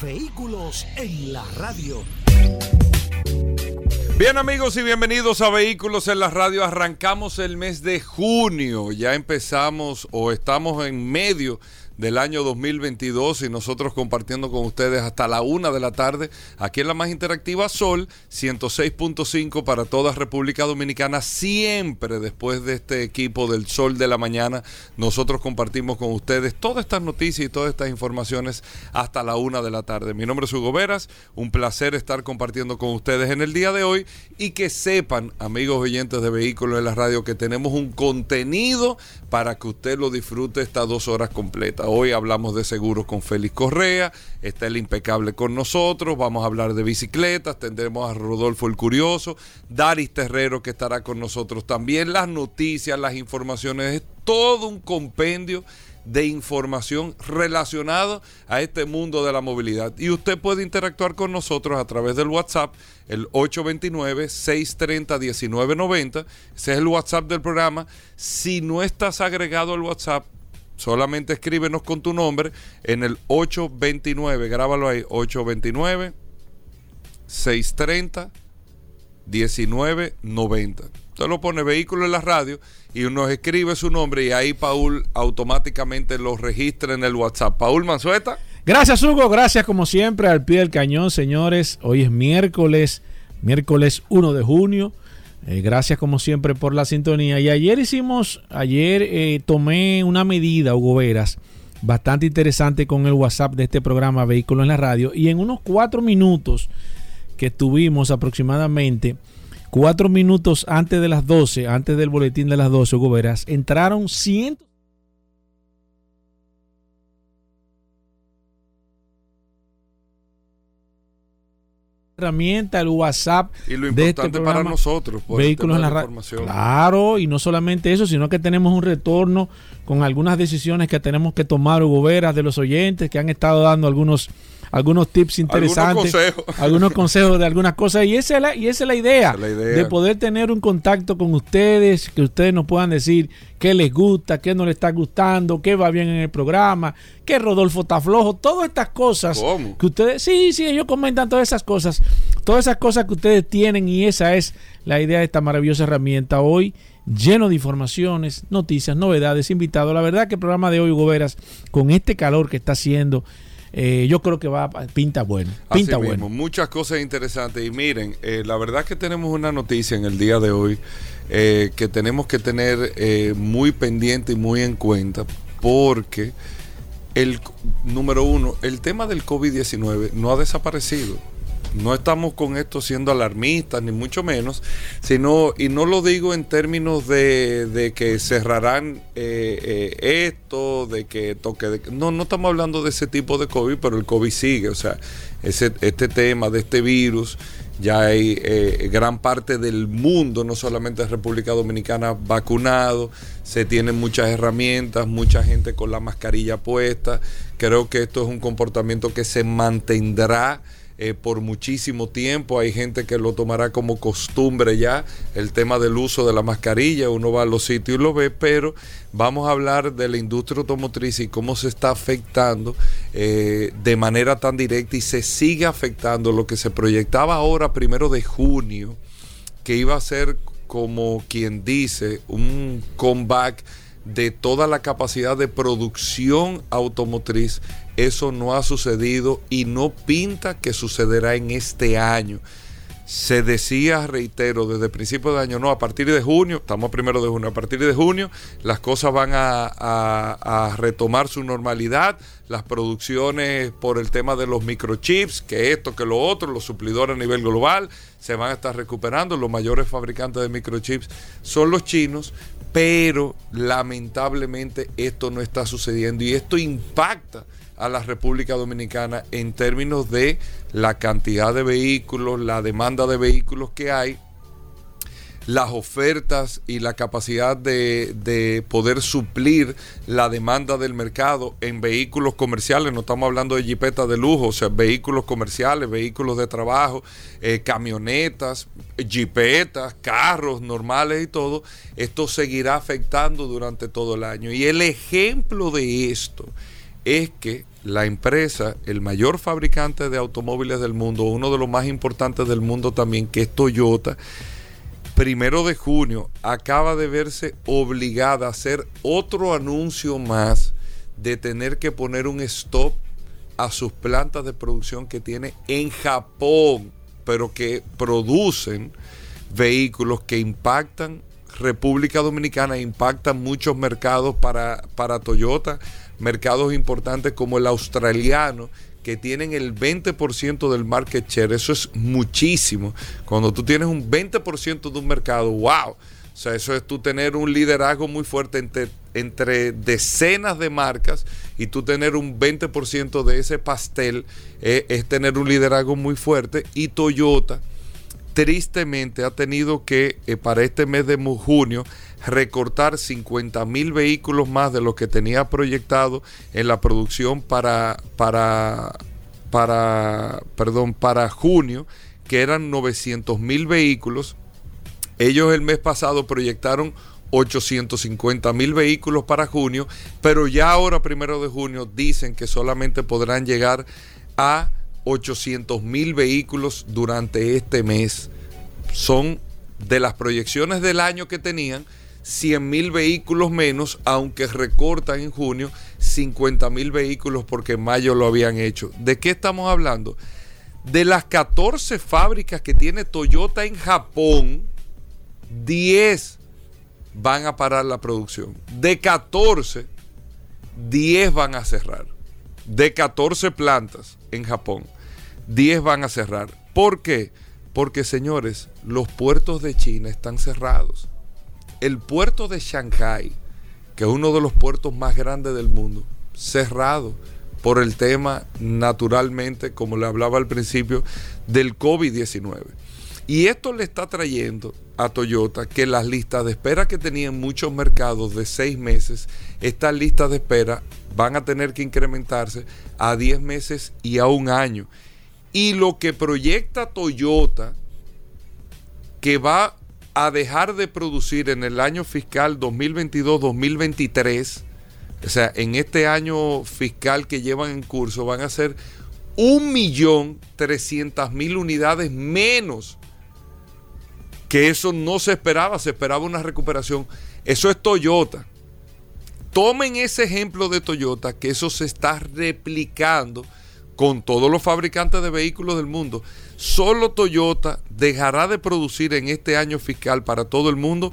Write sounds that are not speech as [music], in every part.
Vehículos en la radio. Bien amigos y bienvenidos a Vehículos en la radio. Arrancamos el mes de junio. Ya empezamos o estamos en medio del año 2022 y nosotros compartiendo con ustedes hasta la una de la tarde aquí en la más interactiva Sol 106.5 para toda República Dominicana siempre después de este equipo del Sol de la mañana nosotros compartimos con ustedes todas estas noticias y todas estas informaciones hasta la una de la tarde. Mi nombre es Hugo Veras un placer estar compartiendo con ustedes en el día de hoy y que sepan amigos oyentes de vehículos en la radio que tenemos un contenido para que usted lo disfrute estas dos horas completas Hoy hablamos de seguros con Félix Correa, está el impecable con nosotros, vamos a hablar de bicicletas, tendremos a Rodolfo el Curioso, Daris Terrero que estará con nosotros también, las noticias, las informaciones, es todo un compendio de información relacionado a este mundo de la movilidad. Y usted puede interactuar con nosotros a través del WhatsApp, el 829-630-1990. Ese es el WhatsApp del programa. Si no estás agregado al WhatsApp, Solamente escríbenos con tu nombre en el 829, grábalo ahí, 829 630 1990. Usted lo pone vehículo en la radio y nos escribe su nombre y ahí Paul automáticamente lo registra en el WhatsApp. Paul Manzueta. Gracias Hugo, gracias como siempre al pie del cañón, señores. Hoy es miércoles, miércoles 1 de junio. Eh, gracias como siempre por la sintonía. Y ayer hicimos, ayer eh, tomé una medida, Hugo Veras, bastante interesante con el WhatsApp de este programa Vehículos en la Radio. Y en unos cuatro minutos que tuvimos aproximadamente, cuatro minutos antes de las 12, antes del boletín de las 12, Hugo Veras, entraron cientos herramienta, el WhatsApp. Y lo este importante para nosotros, vehículos en la radio. Claro, y no solamente eso, sino que tenemos un retorno con algunas decisiones que tenemos que tomar, Hugo Veras, de los oyentes que han estado dando algunos algunos tips interesantes, algunos consejos, de algunas cosas. Y esa es la, y esa es la idea, de poder tener un contacto con ustedes, que ustedes nos puedan decir qué les gusta, qué no les está gustando, qué va bien en el programa, qué Rodolfo está flojo, todas estas cosas que ustedes, sí, sí, ellos comentan todas esas cosas, todas esas cosas que ustedes tienen y esa es la idea de esta maravillosa herramienta hoy lleno de informaciones, noticias, novedades, invitados. La verdad que el programa de hoy, Hugo Veras, con este calor que está haciendo, eh, yo creo que va pinta bueno. Pinta bueno. muchas cosas interesantes. Y miren, eh, la verdad que tenemos una noticia en el día de hoy eh, que tenemos que tener muy pendiente y muy en cuenta porque el número uno, el tema del COVID-19 no ha desaparecido no estamos con esto siendo alarmistas, ni mucho menos, sino, y no lo digo en términos de, que cerrarán eh, eh, esto, de que toque de... No, no estamos hablando de ese tipo de COVID, pero el COVID sigue, o sea, ese, este tema de este virus, ya hay eh, gran parte del mundo, no solamente República Dominicana, vacunado, se tienen muchas herramientas, mucha gente con la mascarilla puesta, creo que esto es un comportamiento que se mantendrá eh, por muchísimo tiempo. Hay gente que lo tomará como costumbre ya, el tema del uso de la mascarilla. Uno va a los sitios y lo ve, pero vamos a hablar de la industria automotriz y cómo se está afectando eh, de manera tan directa y se sigue afectando lo que se proyectaba ahora, primero de junio, que iba a ser como quien dice un comeback de toda la capacidad de producción automotriz eso no ha sucedido y no pinta que sucederá en este año. Se decía, reitero, desde el principio de año, no, a partir de junio, estamos primero de junio, a partir de junio las cosas van a, retomar su normalidad, las producciones por el tema de los microchips, que esto, que lo otro, los suplidores a nivel global, se van a estar recuperando, los mayores fabricantes de microchips son los chinos, pero lamentablemente esto no está sucediendo y esto impacta a la República Dominicana en términos de la cantidad de vehículos, la demanda de vehículos que hay las ofertas y la capacidad de, poder suplir la demanda del mercado en vehículos comerciales. No estamos hablando de jipetas de lujo, o sea, vehículos comerciales, vehículos de trabajo, eh, camionetas, jipetas, carros normales y todo. Esto seguirá afectando durante todo el año. Y el ejemplo de esto es que la empresa, el mayor fabricante de automóviles del mundo, uno de los más importantes del mundo también, que es Toyota, primero de junio acaba de verse obligada a hacer otro anuncio más de tener que poner un stop a sus plantas de producción que tiene en Japón, pero que producen vehículos que impactan República Dominicana, impactan muchos mercados para, para Toyota, mercados importantes como el australiano, que tienen el 20% del market share. Eso es muchísimo. Cuando tú tienes un 20% de un mercado, wow. O sea, eso es tú tener un liderazgo muy fuerte entre, decenas de marcas y tú tener un 20% de ese pastel eh, es tener un liderazgo muy fuerte. Y Toyota, tristemente, ha tenido que, eh, para este mes de junio, recortar 50 mil vehículos más de lo que tenía proyectado en la producción para, para, para, perdón, para junio, que eran 900 mil vehículos. Ellos el mes pasado proyectaron 850 mil vehículos para junio, pero ya ahora, primero de junio, dicen que solamente podrán llegar a 800 mil vehículos durante este mes. Son de las proyecciones del año que tenían, 100 mil vehículos menos, aunque recortan en junio 50 mil vehículos porque en mayo lo habían hecho. ¿De qué estamos hablando? De las 14 fábricas que tiene Toyota en Japón, 10 van a parar la producción. De 14, 10 van a cerrar. De 14 plantas en Japón, 10 van a cerrar. ¿Por qué? Porque señores, los puertos de China están cerrados el puerto de Shanghai, que es uno de los puertos más grandes del mundo, cerrado por el tema, naturalmente, como le hablaba al principio, del COVID-19. Y esto le está trayendo a Toyota que las listas de espera que tenían muchos mercados de seis meses, estas listas de espera van a tener que incrementarse a 10 meses y a un año. Y lo que proyecta Toyota, que va a dejar de producir en el año fiscal 2022-2023, o sea, en este año fiscal que llevan en curso, van a ser 1.300.000 unidades menos. Que eso no se esperaba, se esperaba una recuperación. Eso es Toyota. Tomen ese ejemplo de Toyota, que eso se está replicando con todos los fabricantes de vehículos del mundo. Solo Toyota dejará de producir en este año fiscal para todo el mundo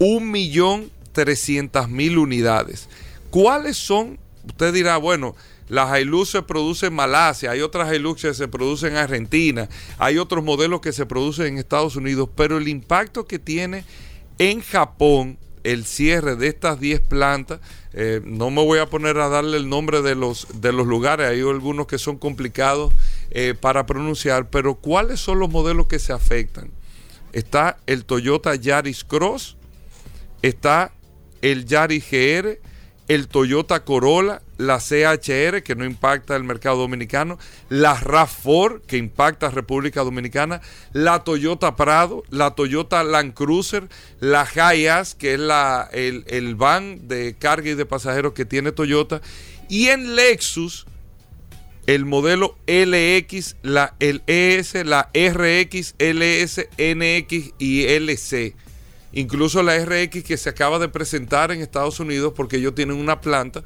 1.300.000 unidades. ¿Cuáles son? Usted dirá, bueno, las Hilux se producen en Malasia, hay otras Hilux que se producen en Argentina, hay otros modelos que se producen en Estados Unidos, pero el impacto que tiene en Japón el cierre de estas 10 plantas. Eh, no me voy a poner a darle el nombre de los, de los lugares, hay algunos que son complicados eh, para pronunciar, pero ¿cuáles son los modelos que se afectan? Está el Toyota Yaris Cross, está el Yaris GR, el Toyota Corolla, la CHR, que no impacta el mercado dominicano, la RAV4, que impacta República Dominicana, la Toyota Prado, la Toyota Land Cruiser, la Hiace, que es la, el, el van de carga y de pasajeros que tiene Toyota, y en Lexus, el modelo LX, la, el ES, la RX, LS, NX y LC Incluso la RX que se acaba de presentar en Estados Unidos porque ellos tienen una planta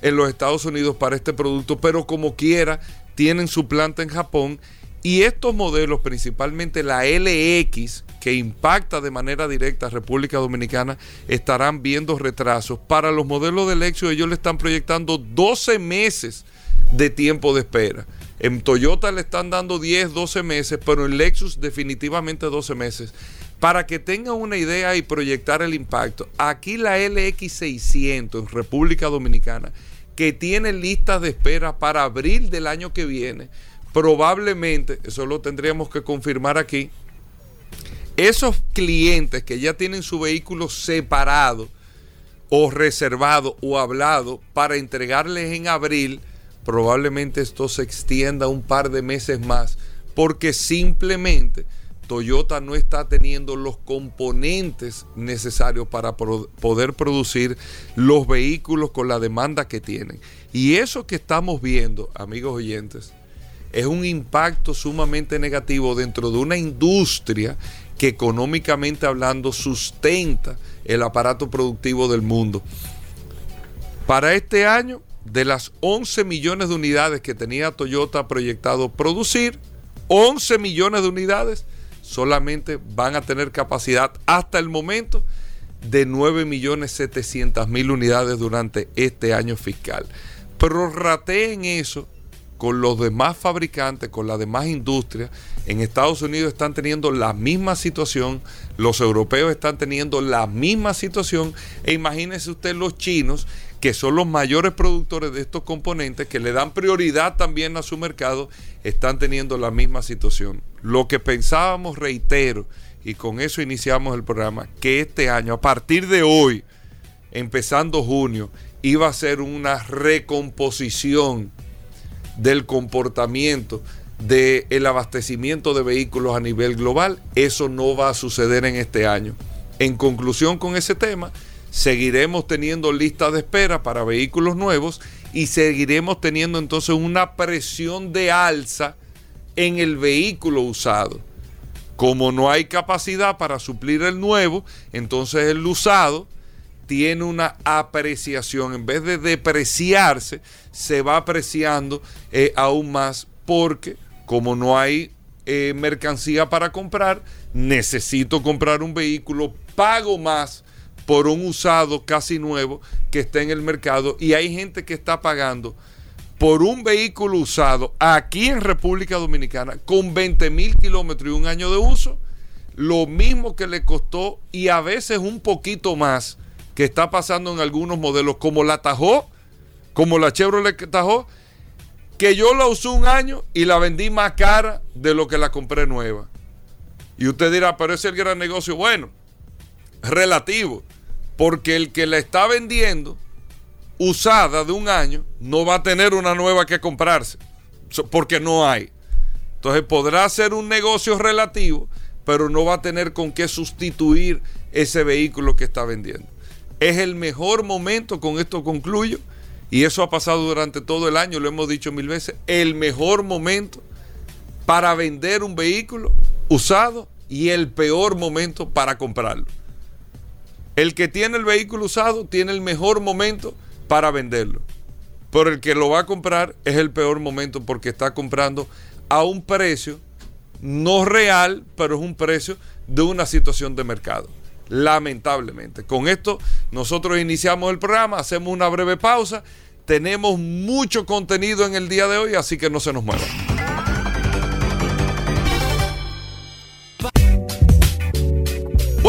en los Estados Unidos para este producto, pero como quiera tienen su planta en Japón y estos modelos, principalmente la LX, que impacta de manera directa a República Dominicana, estarán viendo retrasos. Para los modelos de Lexus ellos le están proyectando 12 meses de tiempo de espera. En Toyota le están dando 10, 12 meses, pero en Lexus definitivamente 12 meses. Para que tengan una idea y proyectar el impacto, aquí la LX600 en República Dominicana, que tienen listas de espera para abril del año que viene, probablemente, eso lo tendríamos que confirmar aquí, esos clientes que ya tienen su vehículo separado o reservado o hablado para entregarles en abril, probablemente esto se extienda un par de meses más, porque simplemente Toyota no está teniendo los componentes necesarios para poder producir los vehículos con la demanda que tienen. Y eso que estamos viendo, amigos oyentes, es un impacto sumamente negativo dentro de una industria que económicamente hablando sustenta el aparato productivo del mundo. Para este año, de las 11 millones de unidades que tenía Toyota proyectado producir, 11 millones de unidades solamente van a tener capacidad hasta el momento de 9 millones 700 mil unidades durante este año fiscal. Pero en eso con los demás fabricantes, con las demás industrias. En Estados Unidos están teniendo la misma situación, los europeos están teniendo la misma situación, e imagínense usted los chinos, que son los mayores productores de estos componentes, que le dan prioridad también a su mercado, están teniendo la misma situación. Lo que pensábamos, reitero, y con eso iniciamos el programa, que este año, a partir de hoy, empezando junio, iba a ser una recomposición del comportamiento del abastecimiento de vehículos a nivel global. Eso no va a suceder en este año. En conclusión con ese tema, seguiremos teniendo listas de espera para vehículos nuevos y seguiremos teniendo entonces una presión de alza en el vehículo usado. Como no hay capacidad para suplir el nuevo, entonces el usado tiene una apreciación. En vez de depreciarse, se va apreciando eh, aún más porque como no hay eh, mercancía para comprar, necesito comprar un vehículo, pago más por un usado casi nuevo que está en el mercado y hay gente que está pagando por un vehículo usado aquí en República Dominicana con 20 mil kilómetros y un año de uso, lo mismo que le costó y a veces un poquito más que está pasando en algunos modelos, como la Tajó, como la Chevrolet Tajó, que yo la usé un año y la vendí más cara de lo que la compré nueva. Y usted dirá, pero es el gran negocio. Bueno, relativo, porque el que la está vendiendo usada de un año no va a tener una nueva que comprarse, porque no hay. Entonces podrá ser un negocio relativo, pero no va a tener con qué sustituir ese vehículo que está vendiendo. Es el mejor momento, con esto concluyo, y eso ha pasado durante todo el año, lo hemos dicho mil veces, el mejor momento para vender un vehículo usado y el peor momento para comprarlo. El que tiene el vehículo usado tiene el mejor momento para venderlo. Pero el que lo va a comprar es el peor momento porque está comprando a un precio no real, pero es un precio de una situación de mercado lamentablemente. Con esto nosotros iniciamos el programa, hacemos una breve pausa, tenemos mucho contenido en el día de hoy, así que no se nos muevan.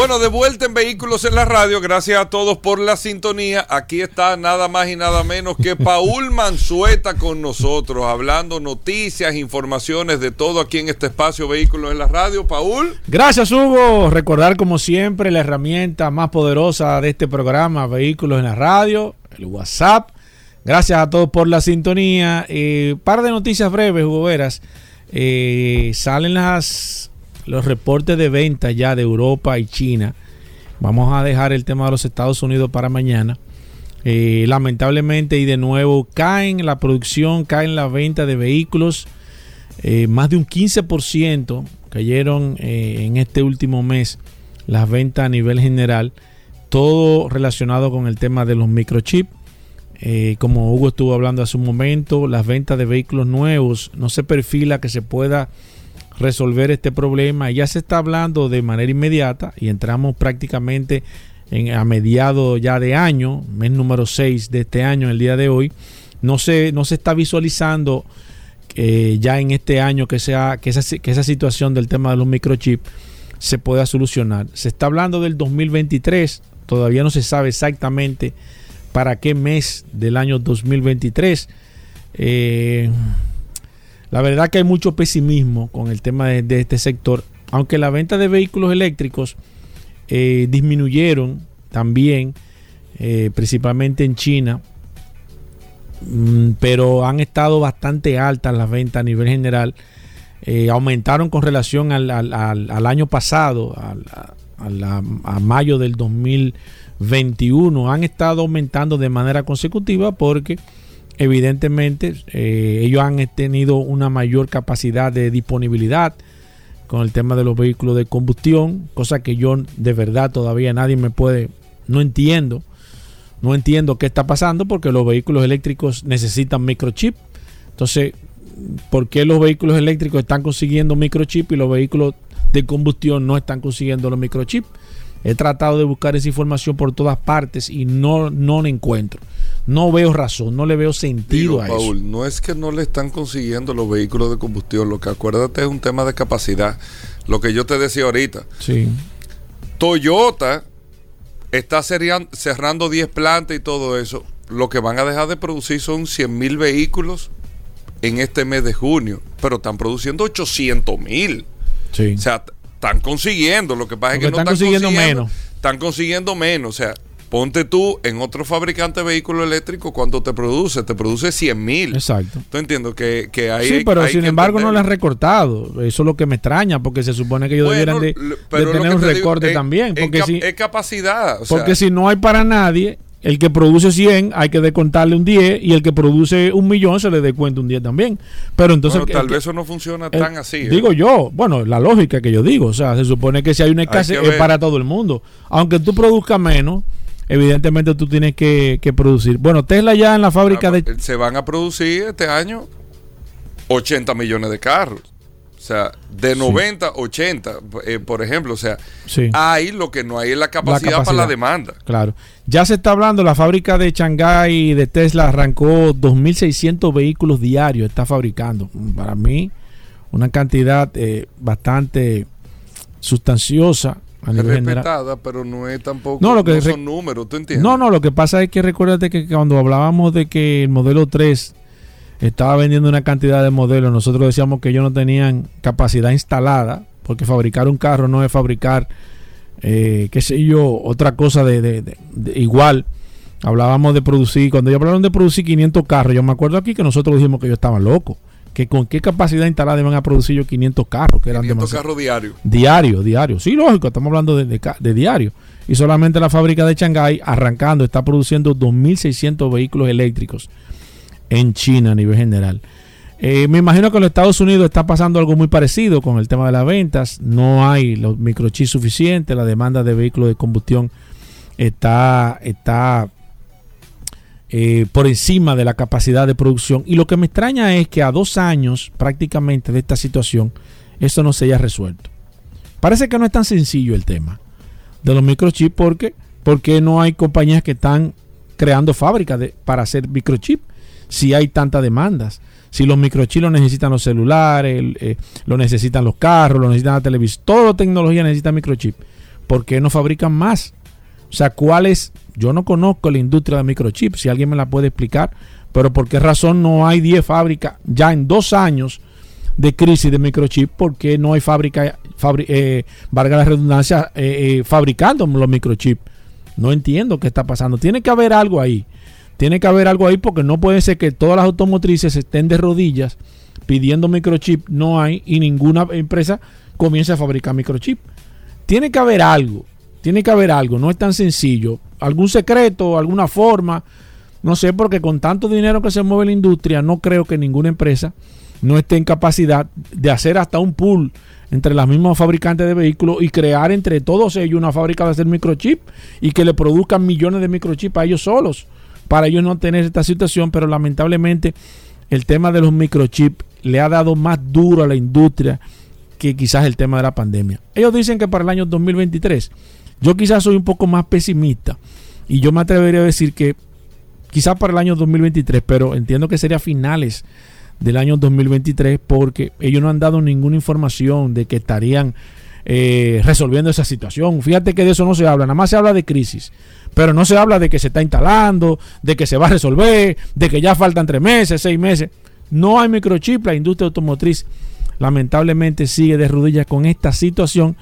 Bueno, de vuelta en Vehículos en la Radio. Gracias a todos por la sintonía. Aquí está nada más y nada menos que Paul [laughs] Manzueta con nosotros, hablando noticias, informaciones de todo aquí en este espacio Vehículos en la Radio. Paul. Gracias, Hugo. Recordar, como siempre, la herramienta más poderosa de este programa, Vehículos en la Radio, el WhatsApp. Gracias a todos por la sintonía. Eh, par de noticias breves, Hugo Veras. Eh, salen las los reportes de venta ya de Europa y China. Vamos a dejar el tema de los Estados Unidos para mañana. Eh, lamentablemente y de nuevo caen la producción, caen la venta de vehículos. Eh, más de un 15% cayeron eh, en este último mes las ventas a nivel general. Todo relacionado con el tema de los microchips. como Hugo estuvo hablando hace un momento, las ventas de vehículos nuevos no se perfila que se pueda resolver este problema. Ya se está hablando de manera inmediata y entramos prácticamente en, a mediados ya de año, mes número 6 de este año, el día de hoy. No se, no se está visualizando eh, ya en este año que, sea, que, esa, que esa situación del tema de los microchips se pueda solucionar. Se está hablando del 2023, todavía no se sabe exactamente para qué mes del año 2023. Eh, la verdad que hay mucho pesimismo con el tema de, este sector, aunque la venta de vehículos eléctricos eh, disminuyeron también, eh, principalmente en China, mm, pero han estado bastante altas las ventas a nivel general. aumentaron con relación al, año pasado, a mayo del 2021. Han estado aumentando de manera consecutiva porque evidentemente eh, ellos han tenido una mayor capacidad de disponibilidad con el tema de los vehículos de combustión, cosa que yo de verdad todavía nadie me puede, no entiendo, no entiendo qué está pasando porque los vehículos eléctricos necesitan microchip. Entonces, ¿por qué los vehículos eléctricos están consiguiendo microchip y los vehículos de combustión no están consiguiendo los microchips? He tratado de buscar esa información por todas partes y no, no la encuentro. No veo razón, no le veo sentido a Paul, eso. No es que no le están consiguiendo los vehículos de combustión, lo que acuérdate es un tema de capacidad. Lo que yo te decía ahorita. Sí. Toyota está cerrando 10 plantas y todo eso. Lo que van a dejar de producir son 100 mil vehículos en este mes de junio, pero están produciendo 800 mil. Sí. O sea, están consiguiendo. Lo que pasa es que no están consiguiendo menos. Están consiguiendo menos. O sea, Ponte tú en otro fabricante de vehículo eléctrico, ¿cuánto te produce? Te produce 100 mil. Exacto. ¿Tú entiendes? Que, que hay, sí, pero sin embargo no le han recortado. Eso es lo que me extraña, porque se supone que ellos debieran de, tener un recorte también. Porque si, es capacidad. porque si no hay para nadie, el que produce 100 hay que descontarle un 10 y el que produce un millón se le descuenta un 10 también. Pero entonces... tal vez eso no funciona tan así. ¿eh? Digo yo, bueno, la lógica que yo digo, o sea, se supone que si hay una escasez es para todo el mundo. Aunque tú produzcas menos, evidentemente tú tienes que, producir. Bueno, Tesla ya en la fábrica ah, de... Pues, se van a producir este año 80 millones de carros. O sea, de 90, a 80, eh, por ejemplo. O sea, hay lo que no hay es la capacidad, para la demanda. Claro. Ya se está hablando, la fábrica de Shanghái de Tesla arrancó 2.600 vehículos diarios, está fabricando. Para mí, una cantidad eh, bastante sustanciosa es respetada, pero no es tampoco. No, lo que son números, ¿tú entiendes? No, no, lo que pasa es que recuérdate que cuando hablábamos de que el modelo 3 estaba vendiendo una cantidad de modelos, nosotros decíamos que ellos no tenían capacidad instalada, porque fabricar un carro no es fabricar, eh, qué sé yo, otra cosa de, igual. Hablábamos de producir, cuando ellos hablaron de producir 500 carros, yo me acuerdo aquí que nosotros dijimos que ellos estaban locos que con qué capacidad instalada iban a producir yo 500 carros. Que 500 carros diarios. Diario, diario. Sí, lógico, estamos hablando de, diario. Y solamente la fábrica de Shanghái, arrancando, está produciendo 2.600 vehículos eléctricos en China a nivel general. Eh, me imagino que en los Estados Unidos está pasando algo muy parecido con el tema de las ventas. No hay los microchips suficientes, la demanda de vehículos de combustión está, está eh, por encima de la capacidad de producción. Y lo que me extraña es que a dos años prácticamente de esta situación, eso no se haya resuelto. Parece que no es tan sencillo el tema de los microchips porque, porque no hay compañías que están creando fábricas de, para hacer microchips si hay tantas demandas. Si los microchips necesitan los celulares, eh, lo necesitan los carros, lo necesitan la televisión, toda tecnología necesita microchip. ¿Por qué no fabrican más? O sea, ¿cuál es yo no conozco la industria de microchips, si alguien me la puede explicar, pero por qué razón no hay 10 fábricas ya en dos años de crisis de microchips, porque no hay fábrica, eh, valga la redundancia, eh, eh, fabricando los microchips. No entiendo qué está pasando. Tiene que haber algo ahí. Tiene que haber algo ahí porque no puede ser que todas las automotrices estén de rodillas pidiendo microchip, no hay y ninguna empresa comience a fabricar microchip. Tiene que haber algo. Tiene que haber algo, no es tan sencillo. Algún secreto, alguna forma, no sé, porque con tanto dinero que se mueve la industria, no creo que ninguna empresa no esté en capacidad de hacer hasta un pool entre las mismas fabricantes de vehículos y crear entre todos ellos una fábrica de hacer microchip y que le produzcan millones de microchips a ellos solos para ellos no tener esta situación, pero lamentablemente el tema de los microchips le ha dado más duro a la industria que quizás el tema de la pandemia. Ellos dicen que para el año 2023 yo quizás soy un poco más pesimista y yo me atrevería a decir que quizás para el año 2023, pero entiendo que sería finales del año 2023 porque ellos no han dado ninguna información de que estarían eh, resolviendo esa situación. Fíjate que de eso no se habla, nada más se habla de crisis. Pero no se habla de que se está instalando, de que se va a resolver, de que ya faltan tres meses, seis meses. No hay microchip, la industria automotriz lamentablemente sigue de rodillas con esta situación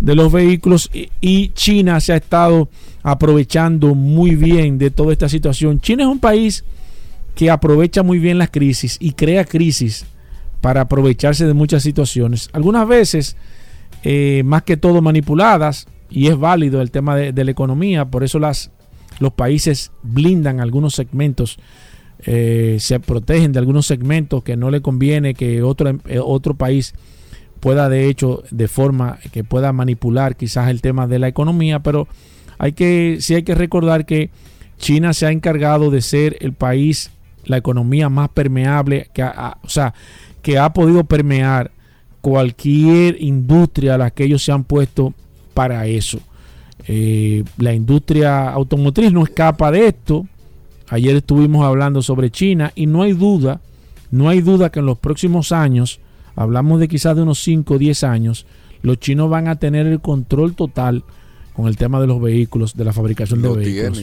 de los vehículos y China se ha estado aprovechando muy bien de toda esta situación. China es un país que aprovecha muy bien las crisis y crea crisis para aprovecharse de muchas situaciones. Algunas veces, eh, más que todo manipuladas, y es válido el tema de, la economía, por eso las, los países blindan algunos segmentos, eh, se protegen de algunos segmentos que no le conviene que otro, eh, otro país pueda de hecho de forma que pueda manipular quizás el tema de la economía, pero hay que sí hay que recordar que China se ha encargado de ser el país la economía más permeable que ha, o sea, que ha podido permear cualquier industria a la que ellos se han puesto para eso. Eh, la industria automotriz no escapa de esto. Ayer estuvimos hablando sobre China y no hay duda, no hay duda que en los próximos años, hablamos de quizás de unos 5 o 10 años, los chinos van a tener el control total con el tema de los vehículos, de la fabricación de vehículos.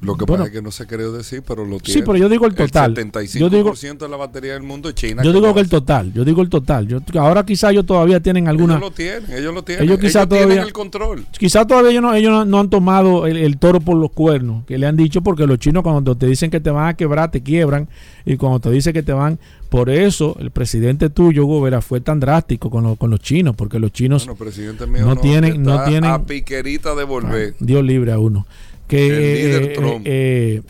Lo que pasa es que no se quería decir, pero lo tiene. Sí, pero yo digo el total. El 75% yo digo, de la batería del mundo es China. Yo digo que el total, yo digo el total. Yo, ahora quizás ellos todavía tienen alguna... Ellos lo tienen, ellos lo tienen. Ellos, todavía, tienen el control. Quizás todavía ellos no, ellos no, han tomado el, toro por los cuernos, que le han dicho, porque los chinos cuando te dicen que te van a quebrar, te quiebran. Y cuando te dicen que te van... Por eso el presidente tuyo, Gobera, fue tan drástico con, con los chinos, porque los chinos no, tienen... No tienen a piquerita de volver. Ah, Dios libre a uno que eh, eh,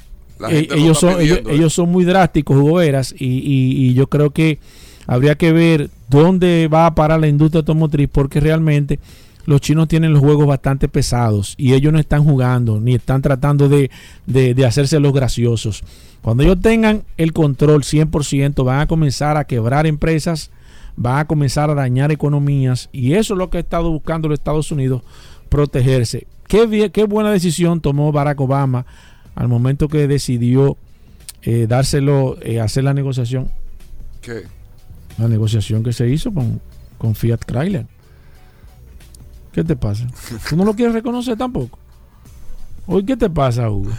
eh, ellos, son, ellos, son muy drásticos, jugoveras, y, y, yo creo que habría que ver dónde va a parar la industria automotriz, porque realmente los chinos tienen los juegos bastante pesados y ellos no están jugando ni están tratando de, de, hacerse los graciosos. Cuando ellos tengan el control 100%, van a comenzar a quebrar empresas, van a comenzar a dañar economías y eso es lo que ha estado buscando los Estados Unidos, protegerse. Qué, buena decisión tomó Barack Obama al momento que decidió eh, dárselo, eh, hacer la negociación. ¿Qué? La negociación que se hizo con, con Fiat Chrysler. ¿Qué te pasa? ¿Tú no lo quieres reconocer tampoco? Hoy, ¿qué te pasa, Hugo?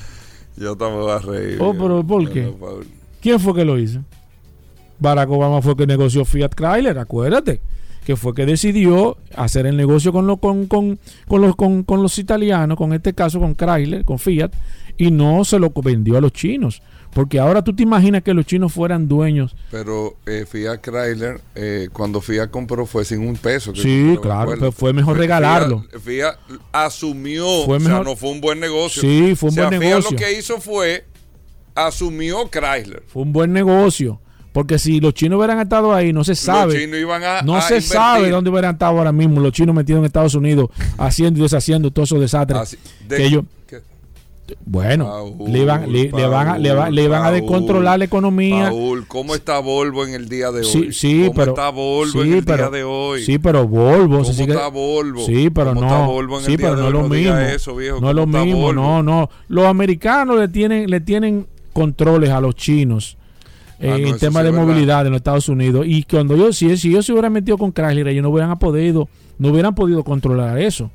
Yo también a reír. Oh, pero ¿por qué? ¿Quién fue que lo hizo? Barack Obama fue que negoció Fiat Chrysler, acuérdate que fue que decidió hacer el negocio con, lo, con, con, con, los, con, con los italianos, con este caso con Chrysler, con Fiat, y no se lo vendió a los chinos. Porque ahora tú te imaginas que los chinos fueran dueños. Pero eh, Fiat Chrysler, eh, cuando Fiat compró fue sin un peso. sí, claro, pero fue mejor regalarlo. Fiat, asumió, fue mejor, o sea, no fue un buen negocio. Sí, fue un buen negocio. Fiat lo que hizo fue, asumió Chrysler. Fue un buen negocio. Porque si los chinos hubieran estado ahí, no se sabe. no se sabe dónde hubieran estado ahora mismo los chinos metidos en Estados Unidos [laughs] haciendo y deshaciendo todos esos desastres. que ellos, bueno, le, van, le, van a, le, van a descontrolar la economía. Paul, ¿cómo está Volvo en el día de hoy? Sí, sí ¿Cómo pero, está Volvo en el día de hoy? Sí, pero Volvo. ¿Cómo está Volvo? Sí, pero no. sí, pero no es lo mismo. no es lo mismo, no, no. Los americanos le tienen, le tienen controles a los chinos en ah, el tema de movilidad en los Estados Unidos. Y cuando yo, si, si ellos se hubieran metido con Chrysler, ellos no hubieran podido, no hubieran podido controlar eso.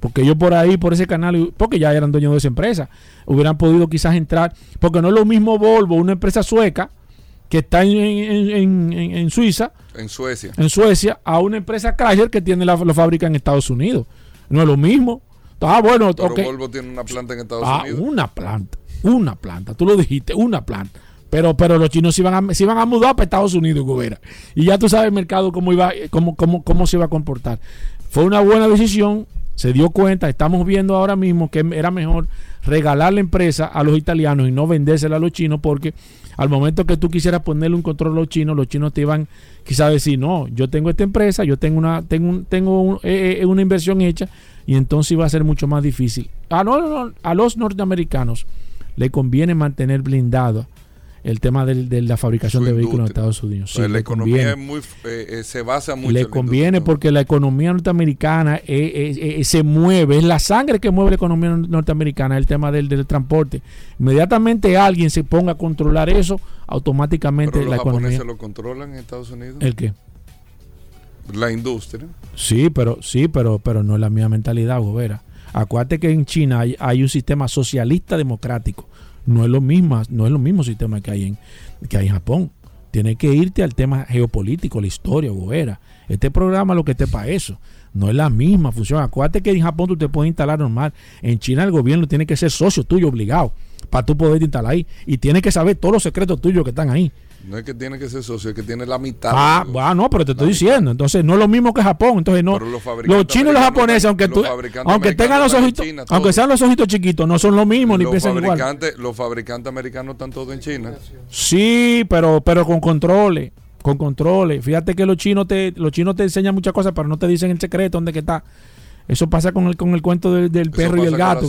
Porque ellos por ahí, por ese canal, porque ya eran dueños de esa empresa, hubieran podido quizás entrar, porque no es lo mismo Volvo, una empresa sueca, que está en, en, en, Suiza, en Suecia, en Suecia, a una empresa Chrysler que tiene la, fábrica en Estados Unidos. No es lo mismo. Ah, bueno, Pero Volvo tiene una planta en Estados ah, Unidos. Una planta, una planta. Tú lo dijiste, una planta. Pero, pero los chinos se iban a, a mudar para Estados Unidos, Gobera. Y ya tú sabes el mercado cómo, iba, cómo, cómo, cómo se iba a comportar. Fue una buena decisión, se dio cuenta, estamos viendo ahora mismo que era mejor regalar la empresa a los italianos y no vendérsela a los chinos porque al momento que tú quisieras ponerle un control a los chinos, los chinos te iban quizás decir, no, yo tengo esta empresa, yo tengo una, tengo, tengo eh, eh, una inversión hecha y entonces iba a ser mucho más difícil. A, no, a los norteamericanos le conviene mantener blindado el tema de, la fabricación de vehículos en Estados Unidos. Sí, la economía eh, eh, se basa mucho. Le conviene porque la economía norteamericana eh, se mueve, es la sangre que mueve la economía norteamericana, el tema del, transporte. Inmediatamente alguien se ponga a controlar eso, automáticamente Pero la los economía. lo controlan en Estados Unidos? ¿El qué? La industria. Sí, pero sí, pero pero no es la misma mentalidad, Gobera. Acuérdate que en China hay, un sistema socialista democrático. No es lo mismo, no es lo mismo sistema que hay en que hay en Japón. Tienes que irte al tema geopolítico, la historia, Gobera. Este programa lo que esté para eso. No es la misma función. Acuérdate que en Japón tú te puedes instalar normal. En China el gobierno tiene que ser socio tuyo obligado para tú poder instalar ahí. Y tiene que saber todos los secretos tuyos que están ahí. No es que tiene que ser socio, es que tiene la mitad. Ah, ah no, pero te estoy diciendo. Entonces no es lo mismo que Japón. Entonces no. Los, chinos y los japoneses, aunque tú, aunque tengan los ojitos, aunque sean los ojitos chiquitos, no son lo mismo ni piensan igual. Los fabricantes americanos están todos en China. Sí, pero pero con controles, con controles. Fíjate que los chinos te los chinos te enseñan muchas cosas, pero no te dicen el secreto dónde que está. Eso pasa con el, con el cuento del, perro y el gato.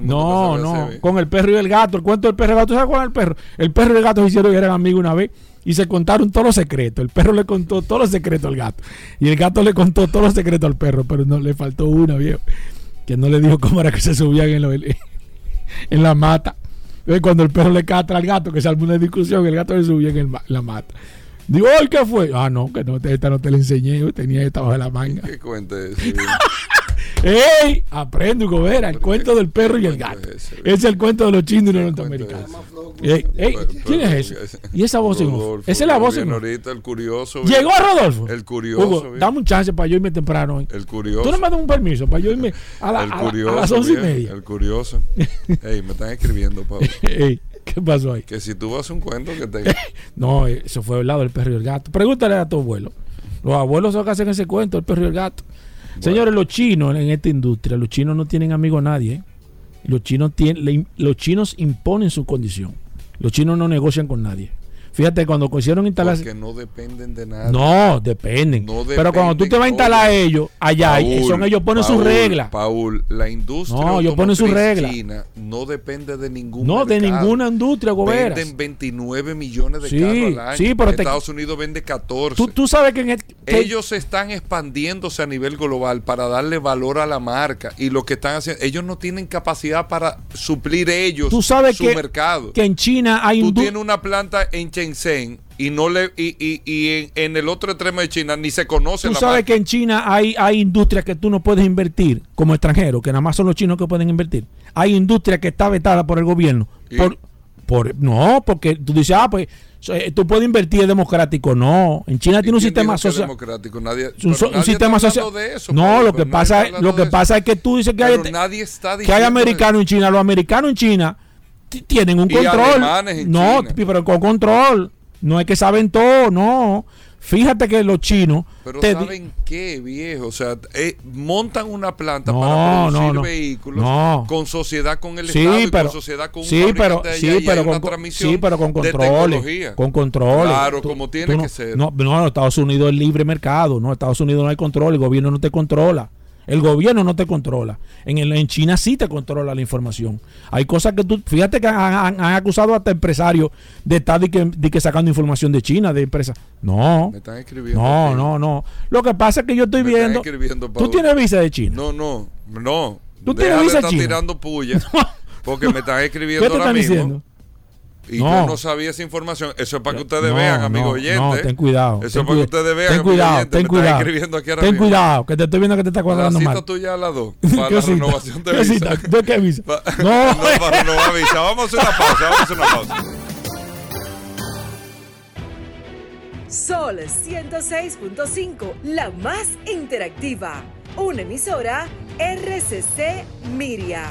no, no, con el perro y el gato. El cuento del perro y el gato. ¿Sabes cuál es el perro? El perro y el gato se hicieron y eran amigos una vez y se contaron todos los secretos. El perro le contó todos los secretos al gato. Y el gato le contó todos los secretos al perro, pero no le faltó una, viejo. Que no le dijo cómo era que se subían en, lo, [laughs] en la mata. Cuando el perro le catra al gato, que se armó una discusión, el gato le subía en la mata. Digo, ¿ay qué fue? Ah, no, que no, esta no te la enseñé, yo tenía esta bajo la manga. ¿Qué cuenta eso? [laughs] ¡Ey! Aprende, Gobera, el cuento del perro y el gato. Ese es el cuento de los chinos y los norteamericanos. Ey, ey, ¿Quién es ese? ¿Y esa voz en Esa es la voz en ahorita, el curioso. ¿Llegó Rodolfo? El curioso. Hugo, dame un chance para yo irme temprano hoy. El curioso. Tú no me das un permiso para yo irme a, la, a, las once y media. El curioso. [laughs] Ey, me están escribiendo, Pablo. Ey. [laughs] ¿Qué pasó ahí? Que si tú vas a un cuento que te... [laughs] no, eso fue el lado del perro y el gato. Pregúntale a tu abuelo. Los abuelos son que hacen ese cuento, el perro y el gato. Señores, los chinos en esta industria, los chinos no tienen amigo a nadie. ¿eh? Los, chinos tienen, los chinos imponen su condición. Los chinos no negocian con nadie. Fíjate, cuando quisieron instalar. Porque no dependen de nada. No, dependen. Pero cuando tú te vas a instalar a ellos, allá, son ellos ponen sus reglas. Paul, la industria. No, ellos ponen sus reglas. China no depende de ningún. No, de ninguna industria, gobierno. Venden 29 millones de carros al año. Sí, pero Estados Unidos vende 14. Tú, sabes que, ellos están expandiéndose a nivel global para darle valor a la marca. Y lo que están haciendo, ellos no tienen capacidad para suplir ellos ¿Tú sabes su mercado. Que en China hay Tú tienes una planta en y no le y, y, en, el otro extremo de China ni se conoce tú sabes que en China hay hay industrias que tú no puedes invertir como extranjero que nada más son los chinos que pueden invertir. Hay industria que está vetada por el gobierno. Por, por no porque tú dices ah pues eh, tú puedes invertir es democrático no en China tiene un sistema social democrático nadie un, sistema social no lo que pasa es, lo que pasa es que tú dices que hay nadie está que hay americanos en China los americanos en China tienen un control. no, pero con control. No es que saben todo, no. Fíjate que los chinos. Pero ¿saben qué, viejo? O sea, eh, montan una planta para producir vehículos con sociedad con el Estado y con sociedad con sí, pero, sí, pero con, sí, pero con control. Con control. Claro, como tiene que ser. No, no, Estados Unidos es libre mercado. No, Estados Unidos no hay control. El gobierno no te controla. El gobierno no te controla. En, en China sí te controla la información. Hay cosas que tú, fíjate que han, acusado hasta empresarios de estar de que, sacando información de China, de empresas. No. Me están escribiendo. No, no, no. Lo que pasa es que yo estoy viendo. ¿Tú tienes visa de China? No, no, no. ¿Tú tienes visa de China? tirando puya. [laughs] Porque me están [laughs] escribiendo ¿Qué te ahora mismo. Diciendo? Y yo no sabía esa información. Eso es para que ustedes vean, amigos oyentes. No, ten cuidado. Eso es para que ustedes vean, ten cuidado, Ten cuidado. Escribiendo aquí ahora ten cuidado, que te estoy viendo que te está cuadrando mal. La tuya a las dos. [laughs] Para la renovación de visa. ¿De qué visa? [laughs] no. [laughs] no, para renovar visa. Vamos a hacer una pausa. Vamos a hacer una pausa. Sol 106.5, la más interactiva. Una emisora RCC Miria.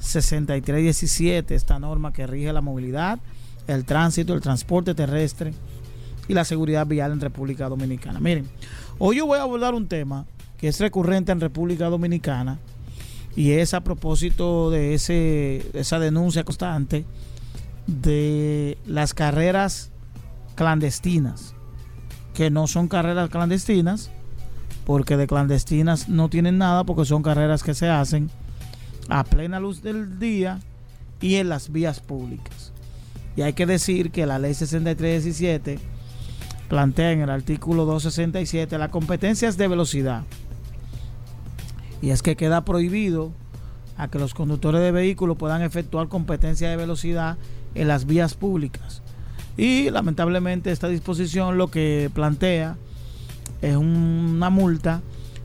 6317, esta norma que rige la movilidad, el tránsito, el transporte terrestre y la seguridad vial en República Dominicana. Miren, hoy yo voy a abordar un tema que es recurrente en República Dominicana y es a propósito de ese, esa denuncia constante de las carreras clandestinas, que no son carreras clandestinas, porque de clandestinas no tienen nada, porque son carreras que se hacen a plena luz del día y en las vías públicas. Y hay que decir que la ley 6317 plantea en el artículo 267 las competencias de velocidad. Y es que queda prohibido a que los conductores de vehículos puedan efectuar competencia de velocidad en las vías públicas. Y lamentablemente esta disposición lo que plantea es una multa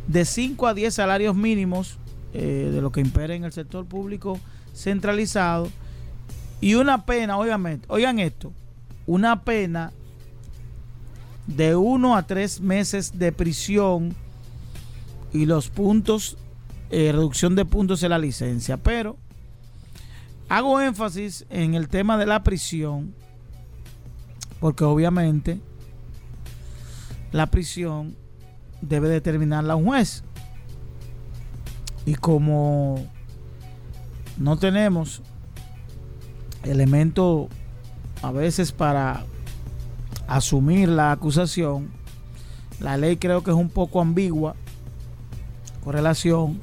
de 5 a 10 salarios mínimos eh, de lo que impera en el sector público centralizado y una pena, oigan, oigan esto, una pena de 1 a 3 meses de prisión y los puntos, eh, reducción de puntos en la licencia. Pero hago énfasis en el tema de la prisión, porque obviamente la prisión debe determinarla un juez. Y como no tenemos elemento a veces para asumir la acusación, la ley creo que es un poco ambigua con relación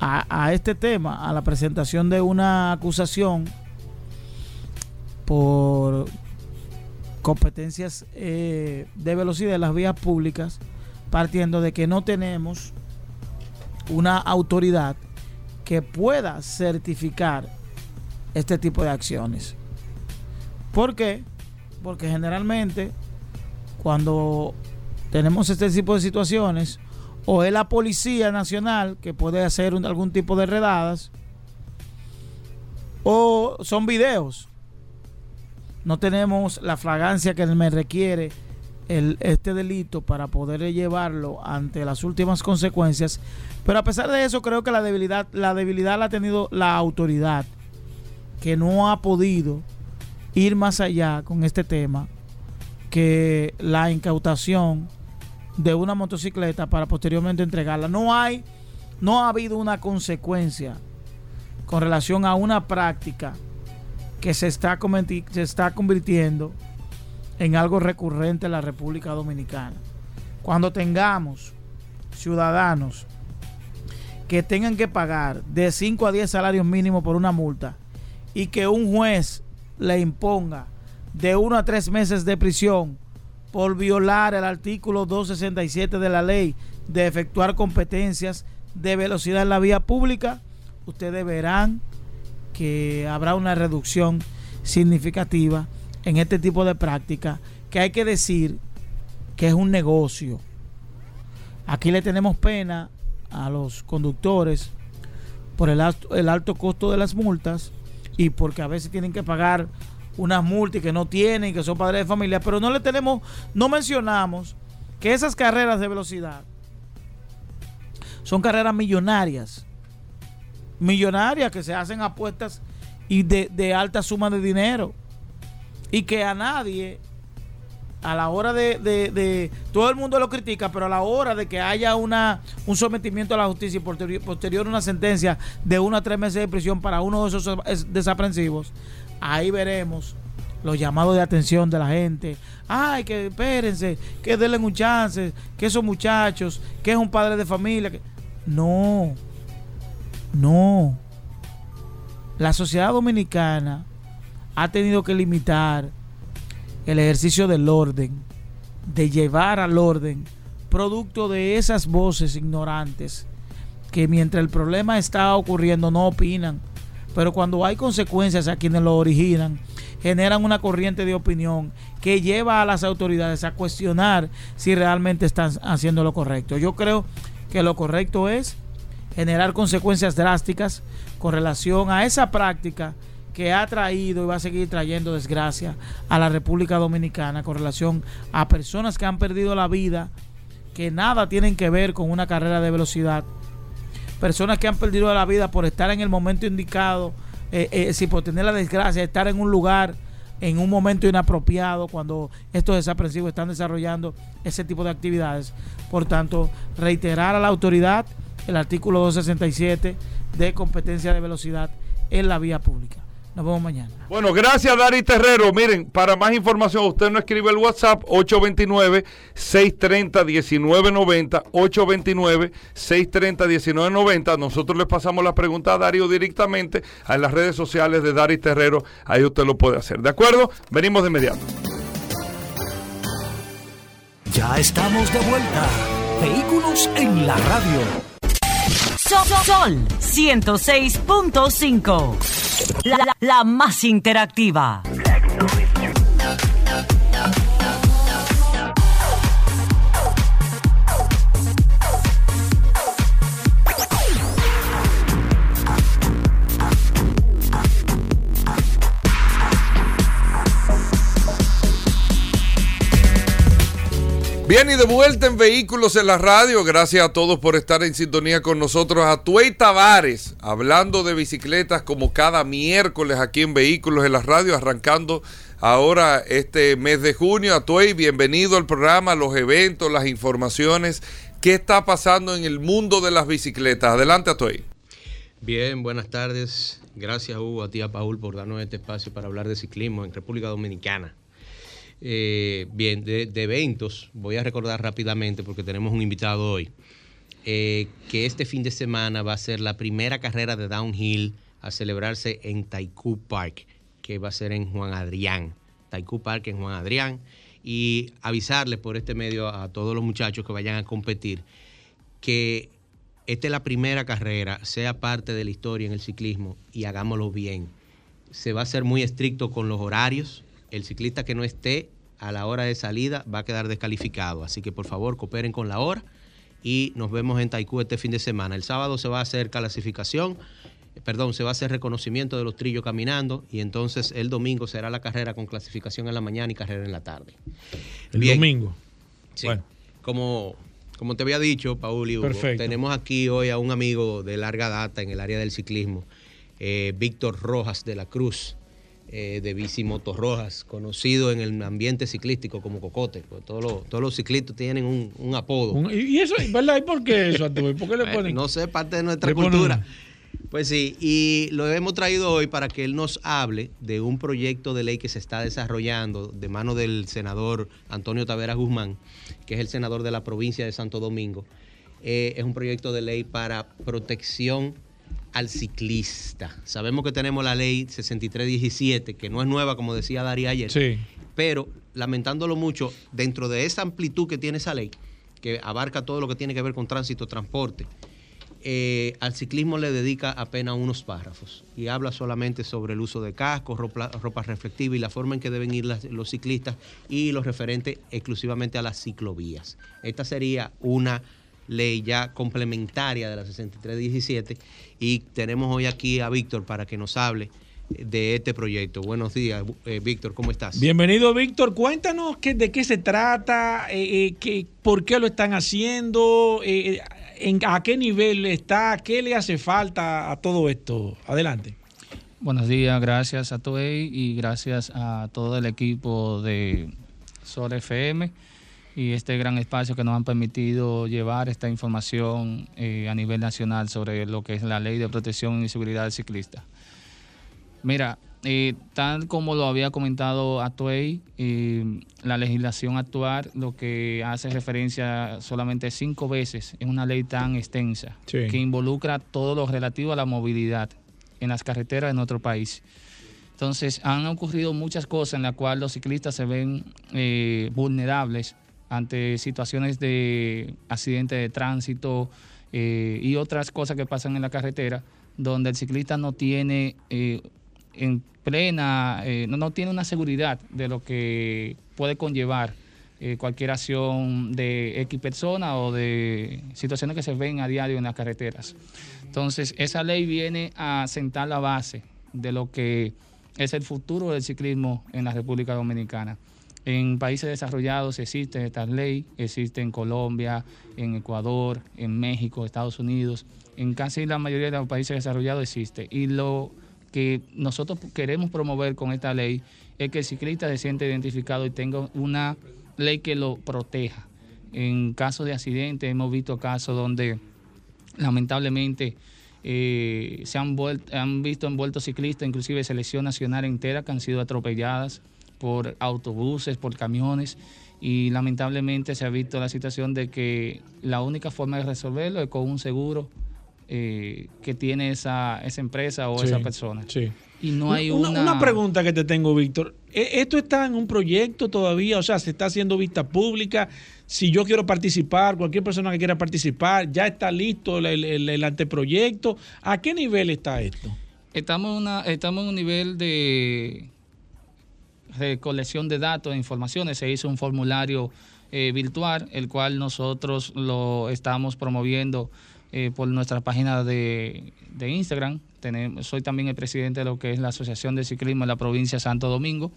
a, este tema, a la presentación de una acusación por competencias eh, de velocidad en las vías públicas, partiendo de que no tenemos una autoridad que pueda certificar este tipo de acciones. ¿Por qué? Porque generalmente cuando tenemos este tipo de situaciones, o es la Policía Nacional que puede hacer algún tipo de redadas, o son videos. No tenemos la fragancia que me requiere el, este delito para poder llevarlo ante las últimas consecuencias. Pero a pesar de eso, creo que la debilidad, la debilidad la ha tenido la autoridad, que no ha podido ir más allá con este tema que la incautación de una motocicleta para posteriormente entregarla. No hay, no ha habido una consecuencia con relación a una práctica que se está, se está convirtiendo en algo recurrente en la República Dominicana. Cuando tengamos ciudadanos que tengan que pagar de 5 a 10 salarios mínimos por una multa y que un juez le imponga de 1 a 3 meses de prisión por violar el artículo 267 de la ley de efectuar competencias de velocidad en la vía pública, ustedes verán que habrá una reducción significativa en este tipo de práctica que hay que decir que es un negocio. Aquí le tenemos pena a los conductores por el alto, el alto costo de las multas y porque a veces tienen que pagar unas multas que no tienen, que son padres de familia, pero no le tenemos, no mencionamos que esas carreras de velocidad son carreras millonarias, millonarias que se hacen apuestas y de, de alta suma de dinero. Y que a nadie a la hora de, todo el mundo lo critica, pero a la hora de que haya una un sometimiento a la justicia y posterior, posterior una sentencia de uno a tres meses de prisión para uno de esos desaprensivos, ahí veremos los llamados de atención de la gente. Ay, que espérense, que denle un chance, que esos muchachos, que es un padre de familia. No, no. La sociedad dominicana ha tenido que limitar el ejercicio del orden, de llevar al orden, producto de esas voces ignorantes que mientras el problema está ocurriendo no opinan, pero cuando hay consecuencias a quienes lo originan, generan una corriente de opinión que lleva a las autoridades a cuestionar si realmente están haciendo lo correcto. Yo creo que lo correcto es generar consecuencias drásticas con relación a esa práctica que ha traído y va a seguir trayendo desgracia a la República Dominicana con relación a personas que han perdido la vida, que nada tienen que ver con una carrera de velocidad, personas que han perdido la vida por estar en el momento indicado, eh, eh, si por tener la desgracia de estar en un lugar en un momento inapropiado cuando estos desaprensivos están desarrollando ese tipo de actividades. Por tanto, reiterar a la autoridad el artículo 267 de competencia de velocidad en la vía pública. Nos vemos mañana. Bueno, gracias Dari Terrero. Miren, para más información, usted no escribe el WhatsApp 829-630-1990, 829-630-1990. Nosotros le pasamos la pregunta a Darío directamente a las redes sociales de Dari Terrero. Ahí usted lo puede hacer. ¿De acuerdo? Venimos de inmediato. Ya estamos de vuelta. Vehículos en la radio. Sol, Sol 106.5. La, la, la más interactiva. Bien, y de vuelta en Vehículos en la Radio. Gracias a todos por estar en sintonía con nosotros. A Tuey Tavares, hablando de bicicletas como cada miércoles aquí en Vehículos en la Radio, arrancando ahora este mes de junio. A Tuey, bienvenido al programa, los eventos, las informaciones. ¿Qué está pasando en el mundo de las bicicletas? Adelante, Atuey. Bien, buenas tardes. Gracias, Hugo, a ti, a Paul, por darnos este espacio para hablar de ciclismo en República Dominicana. Eh, bien, de, eventos, voy a recordar rápidamente porque tenemos un invitado hoy, eh, que este fin de semana va a ser la primera carrera de downhill a celebrarse en Taikú Park, que va a ser en Juan Adrián. Taikú Park en Juan Adrián. Y avisarles por este medio a todos los muchachos que vayan a competir que esta es la primera carrera, sea parte de la historia en el ciclismo y hagámoslo bien. Se va a ser muy estricto con los horarios. El ciclista que no esté a la hora de salida va a quedar descalificado. Así que por favor cooperen con la hora y nos vemos en Taikú este fin de semana. El sábado se va a hacer clasificación, perdón, se va a hacer reconocimiento de los trillos caminando y entonces el domingo será la carrera con clasificación en la mañana y carrera en la tarde. El domingo. Sí. Bueno. Como, como te había dicho, Paul y Hugo, tenemos aquí hoy a un amigo de larga data en el área del ciclismo, eh, Víctor Rojas de la Cruz eh, de Bici Rojas, conocido en el ambiente ciclístico como Cocote. Pues todos, los, todos los ciclistas tienen un, apodo. ¿Y eso, verdad? ¿Y por qué eso, ¿Por qué le [laughs] ponen? no sé, parte de nuestra cultura. Pues sí, y lo hemos traído hoy para que él nos hable de un proyecto de ley que se está desarrollando de mano del senador Antonio Tavera Guzmán, que es el senador de la provincia de Santo Domingo. Eh, es un proyecto de ley para protección al ciclista. Sabemos que tenemos la ley 6317, que no es nueva, como decía Daría ayer, sí. pero lamentándolo mucho, dentro de esa amplitud que tiene esa ley, que abarca todo lo que tiene que ver con tránsito, transporte, eh, al ciclismo le dedica apenas unos párrafos y habla solamente sobre el uso de cascos, ropa, ropa reflectiva y la forma en que deben ir los ciclistas y los referentes exclusivamente a las ciclovías. Esta sería una ley ya complementaria de la 6317 y tenemos hoy aquí a Víctor para que nos hable de este proyecto. Buenos días, eh, Víctor, ¿cómo estás? Bienvenido, Víctor. Cuéntanos qué, de qué se trata, eh, eh, qué, por qué lo están haciendo, en, a qué nivel está, qué le hace falta a todo esto. Adelante. Buenos días, gracias a Toei y gracias a todo el equipo de Sol FM y este gran espacio que nos han permitido llevar esta información eh, a nivel nacional sobre lo que es la ley de protección y seguridad del ciclista. Mira, eh, tal como lo había comentado Atuey, eh, la legislación actual lo que hace referencia solamente cinco veces en una ley tan extensa que involucra todo lo relativo a la movilidad en las carreteras de nuestro país. Entonces, han ocurrido muchas cosas en las cuales los ciclistas se ven vulnerables ante situaciones de accidente de tránsito eh, y otras cosas que pasan en la carretera, donde el ciclista no tiene eh, en plena, eh, no, no, tiene una seguridad de lo que puede conllevar cualquier acción de X persona o de situaciones que se ven a diario en las carreteras. Entonces, esa ley viene a sentar la base de lo que es el futuro del ciclismo en la República Dominicana. En países desarrollados existe esta ley, existe en Colombia, en Ecuador, en México, Estados Unidos, en casi la mayoría de los países desarrollados existe. Y lo que nosotros queremos promover con esta ley es que el ciclista se siente identificado y tenga una ley que lo proteja. En caso de accidentes hemos visto casos donde lamentablemente eh, se han, han visto envueltos ciclistas, inclusive selección nacional entera que han sido atropelladas por autobuses, por camiones y lamentablemente se ha visto la situación de que la única forma de resolverlo es con un seguro eh, que tiene esa, esa empresa o esa persona. Sí. Y no hay una, una... pregunta que te tengo, Víctor. ¿E-, ¿Esto está en un proyecto todavía? O sea, ¿se está haciendo vista pública? Si yo quiero participar, cualquier persona que quiera participar, ¿ya está listo el, anteproyecto? ¿A qué nivel está esto? Estamos, en una, estamos en un nivel de recolección de datos e informaciones. Se hizo un formulario eh, virtual, el cual nosotros lo estamos promoviendo eh, por nuestra página de, Instagram. Soy también el presidente de lo que es la Asociación de Ciclismo en la provincia de Santo Domingo.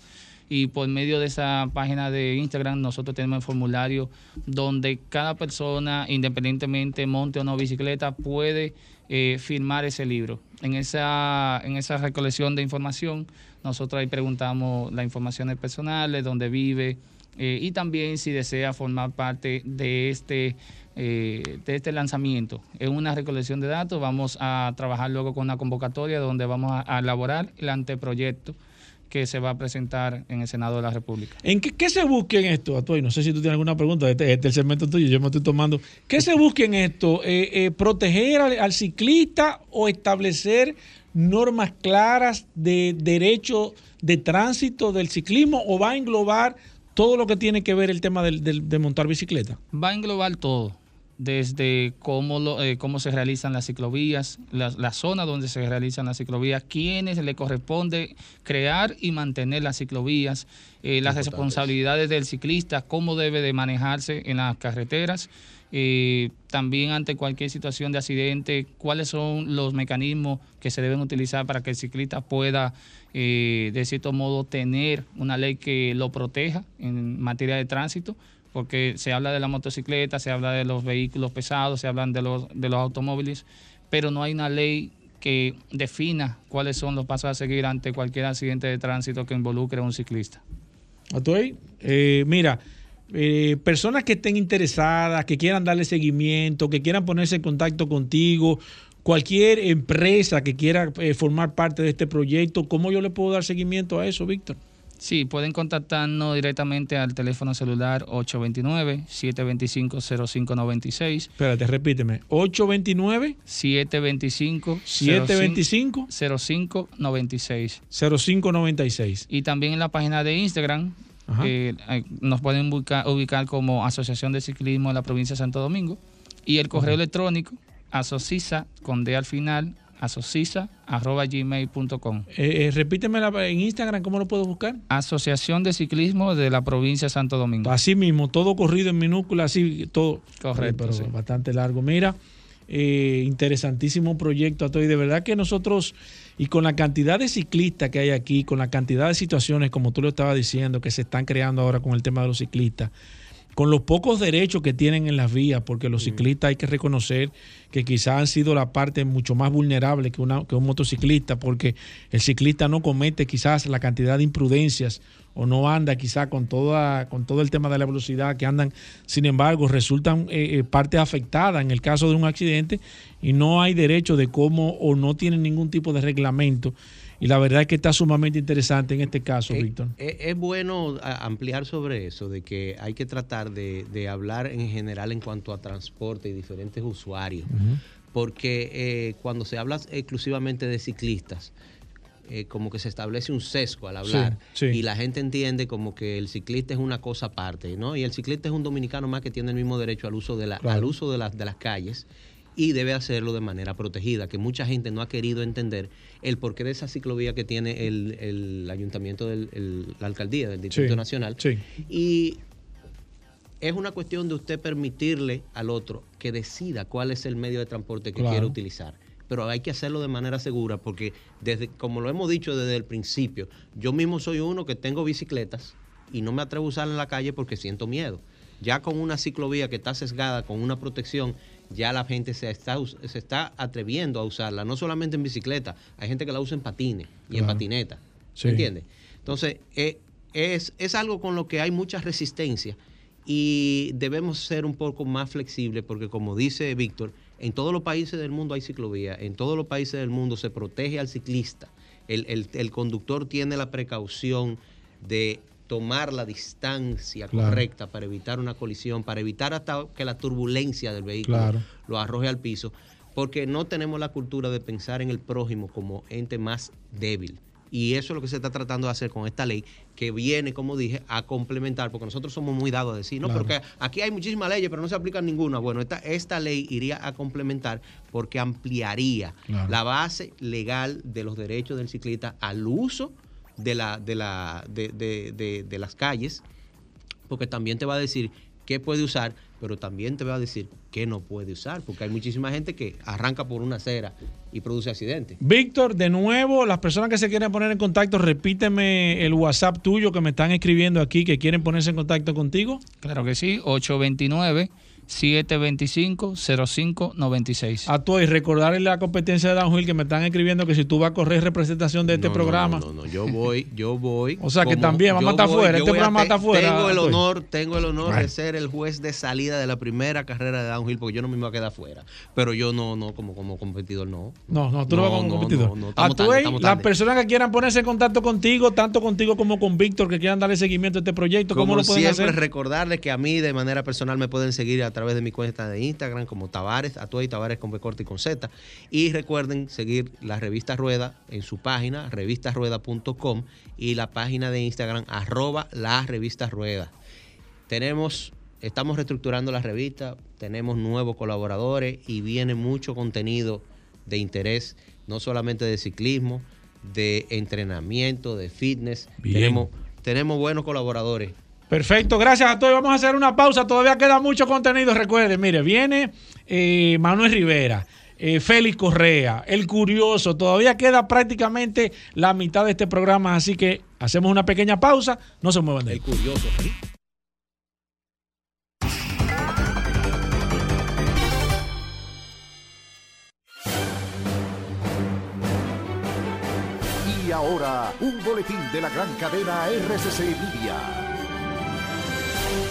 Y por medio de esa página de Instagram nosotros tenemos el formulario donde cada persona, independientemente monte o no bicicleta, puede eh, firmar ese libro. En esa, en esa recolección de información, nosotros ahí preguntamos las informaciones personales, dónde vive, eh, y también si desea formar parte de este eh, de este lanzamiento. Es una recolección de datos, vamos a trabajar luego con una convocatoria donde vamos a, elaborar el anteproyecto que se va a presentar en el Senado de la República. ¿En qué, se busca en esto, Atuay? No sé si tú tienes alguna pregunta, este, este es el segmento tuyo, yo me estoy tomando. ¿Qué se busca en esto? Eh, ¿Proteger al, ciclista o establecer normas claras de derecho de tránsito del ciclismo o va a englobar todo lo que tiene que ver el tema de montar bicicleta? Va a englobar todo desde cómo, lo, eh, cómo se realizan las ciclovías, la, zona donde se realizan las ciclovías, quiénes le corresponde crear y mantener las ciclovías, eh, las responsabilidades del ciclista, cómo debe de manejarse en las carreteras, eh, también ante cualquier situación de accidente, cuáles son los mecanismos que se deben utilizar para que el ciclista pueda, de cierto modo, tener una ley que lo proteja en materia de tránsito porque se habla de la motocicleta, se habla de los vehículos pesados, se hablan de los, de los automóviles, pero no hay una ley que defina cuáles son los pasos a seguir ante cualquier accidente de tránsito que involucre a un ciclista. Atuey, eh, mira, eh, personas que estén interesadas, que quieran darle seguimiento, que quieran ponerse en contacto contigo, cualquier empresa que quiera eh, formar parte de este proyecto, ¿cómo yo le puedo dar seguimiento a eso, Víctor? Sí, pueden contactarnos directamente al teléfono celular 829-725-0596. Espérate, repíteme. 829-725. 725. 0596. 0596. Y también en la página de Instagram eh, nos pueden ubicar, ubicar, como Asociación de Ciclismo de la provincia de Santo Domingo. Y el correo electrónico asocisa con D al final asocisa.gmail.com. Eh, eh, repíteme en Instagram, ¿cómo lo puedo buscar? Asociación de Ciclismo de la provincia de Santo Domingo. Así mismo, todo corrido en minúscula, así, todo. Correcto. pero bastante largo. Mira, eh, interesantísimo proyecto, y de verdad que nosotros, y con la cantidad de ciclistas que hay aquí, con la cantidad de situaciones, como tú lo estabas diciendo, que se están creando ahora con el tema de los ciclistas, con los pocos derechos que tienen en las vías, porque los ciclistas hay que reconocer que quizás han sido la parte mucho más vulnerable que, una, que un motociclista, porque el ciclista no comete quizás la cantidad de imprudencias o no anda quizás con, toda, con todo el tema de la velocidad que andan, sin embargo, resultan eh, eh, partes afectadas en el caso de un accidente y no hay derecho de cómo o no tienen ningún tipo de reglamento. Y la verdad es que está sumamente interesante en este caso, eh, Víctor. Eh, es, bueno ampliar sobre eso, de que hay que tratar de, hablar en general en cuanto a transporte y diferentes usuarios, porque eh, cuando se habla exclusivamente de ciclistas, como que se establece un sesgo al hablar y la gente entiende como que el ciclista es una cosa aparte, ¿no? Y el ciclista es un dominicano más que tiene el mismo derecho al uso de, la, al uso de, de las calles y debe hacerlo de manera protegida, que mucha gente no ha querido entender el porqué de esa ciclovía que tiene el, ayuntamiento, de la alcaldía del Distrito Nacional. Y es una cuestión de usted permitirle al otro que decida cuál es el medio de transporte que quiere utilizar. Pero hay que hacerlo de manera segura porque, desde, como lo hemos dicho desde el principio, yo mismo soy uno que tengo bicicletas y no me atrevo a usarla en la calle porque siento miedo. Ya con una ciclovía que está sesgada, con una protección, ya la gente se está, se está atreviendo a usarla, no solamente en bicicleta, hay gente que la usa en patines y en patineta. ¿Se entiende? Entonces, eh, es, es algo con lo que hay mucha resistencia y debemos ser un poco más flexibles porque como dice Víctor, en todos los países del mundo hay ciclovía, en todos los países del mundo se protege al ciclista, el, conductor tiene la precaución de tomar la distancia correcta para evitar una colisión, para evitar hasta que la turbulencia del vehículo lo arroje al piso, porque no tenemos la cultura de pensar en el prójimo como ente más débil. Y eso es lo que se está tratando de hacer con esta ley, que viene, como dije, a complementar, porque nosotros somos muy dados a decir, no, porque aquí hay muchísimas leyes, pero no se aplican ninguna. Bueno, esta, esta ley iría a complementar porque ampliaría la base legal de los derechos del ciclista al uso de, la, de, la, de, de, de las calles, porque también te va a decir qué puede usar, pero también te va a decir qué no puede usar, porque hay muchísima gente que arranca por una acera y produce accidentes. Víctor, de nuevo, las personas que se quieren poner en contacto, repíteme el WhatsApp tuyo que me están escribiendo aquí, que quieren ponerse en contacto contigo. Claro que sí, 829. 725-0596. A tú y recordarle la competencia de Dan Gil que me están escribiendo que si tú vas a correr representación de este programa. No, no, no, yo voy, yo voy. [laughs] o sea que también vamos a estar afuera, este programa está afuera. Tengo el honor, tengo el honor de ser el juez de salida de la primera carrera de downhill porque yo no me voy a quedar afuera. Pero yo no, no, como, como competidor no. No, no, tú no, vas como competidor. a tú las personas que quieran ponerse en contacto contigo, tanto contigo como con Víctor, que quieran darle seguimiento a este proyecto, ¿cómo lo pueden siempre, recordarles que a mí de manera personal me pueden seguir a través de mi cuenta de Instagram como Tavares, y Tavares con B corta y con Z. Y recuerden seguir la revista Rueda en su página, revistarueda.com y la página de Instagram, arroba la revista Rueda. Tenemos, estamos reestructurando la revista, tenemos nuevos colaboradores y viene mucho contenido de interés, no solamente de ciclismo, de entrenamiento, de fitness. Tenemos, tenemos buenos colaboradores Perfecto, gracias a todos. Vamos a hacer una pausa. Todavía queda mucho contenido. Recuerden, mire, viene eh, Manuel Rivera. Eh, Félix Correa, El Curioso, todavía queda prácticamente la mitad de este programa, así que hacemos una pequeña pausa, no se muevan de ahí. El Curioso. Y ahora, un boletín de la gran cadena RCC Media.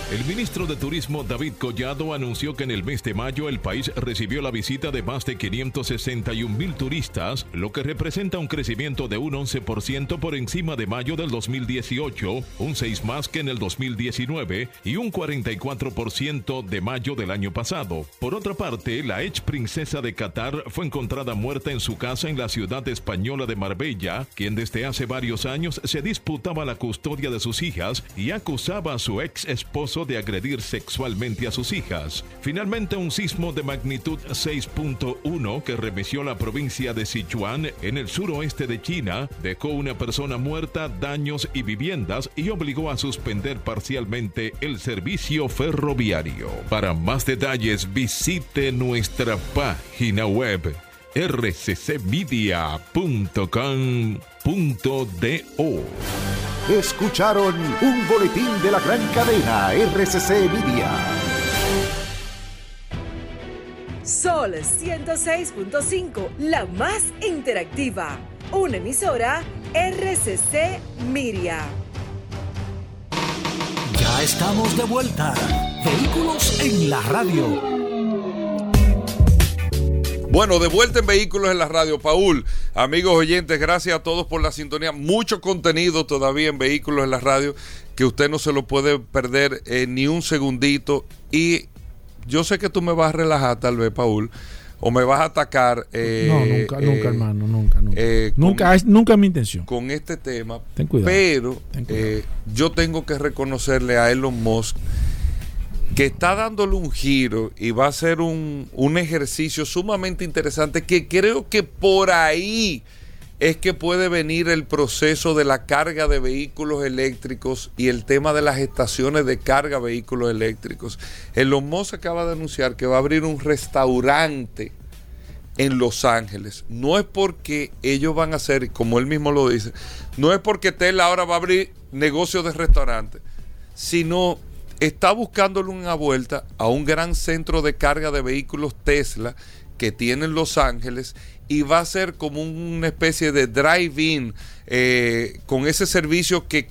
El ministro de Turismo David Collado anunció que en el mes de mayo el país recibió la visita de más de 561 mil turistas, lo que representa un crecimiento de un 11% por encima de mayo del 2018, un 6 más que en el 2019 y un 44% de mayo del año pasado. Por otra parte, la ex princesa de Qatar fue encontrada muerta en su casa en la ciudad española de Marbella, quien desde hace varios años se disputaba la custodia de sus hijas y acusaba a su ex esposo de agredir sexualmente a sus hijas. Finalmente, un sismo de magnitud 6.1 que remeció la provincia de Sichuan en el suroeste de China dejó una persona muerta, daños y viviendas y obligó a suspender parcialmente el servicio ferroviario. Para más detalles visite nuestra página web rccmedia.com.do. Escucharon un boletín de la gran cadena RCC Media. Sol 106.5, la más interactiva. Una emisora RCC Miria. Ya estamos de vuelta. Vehículos en la radio. Bueno, de vuelta en Vehículos en la Radio, Paul. Amigos oyentes, gracias a todos por la sintonía. Mucho contenido todavía en Vehículos en la Radio que usted no se lo puede perder ni un segundito. Y yo sé que tú me vas a relajar tal vez, Paul, o me vas a atacar. Eh, no, nunca, nunca, eh, hermano, nunca, nunca. Eh, nunca, es, nunca es mi intención. Con este tema. Ten cuidado. Pero yo tengo que reconocerle a Elon Musk que está dándole un giro y va a ser un, ejercicio sumamente interesante que creo que por ahí es que puede venir el proceso de la carga de vehículos eléctricos y el tema de las estaciones de carga de vehículos eléctricos. El Musk acaba de anunciar que va a abrir un restaurante en Los Ángeles. No es porque ellos van a hacer, como él mismo lo dice, no es porque Tesla ahora va a abrir negocios de restaurante, sino está buscándole una vuelta a un gran centro de carga de vehículos Tesla que tiene en Los Ángeles y va a ser como una especie de drive-in eh, con ese servicio que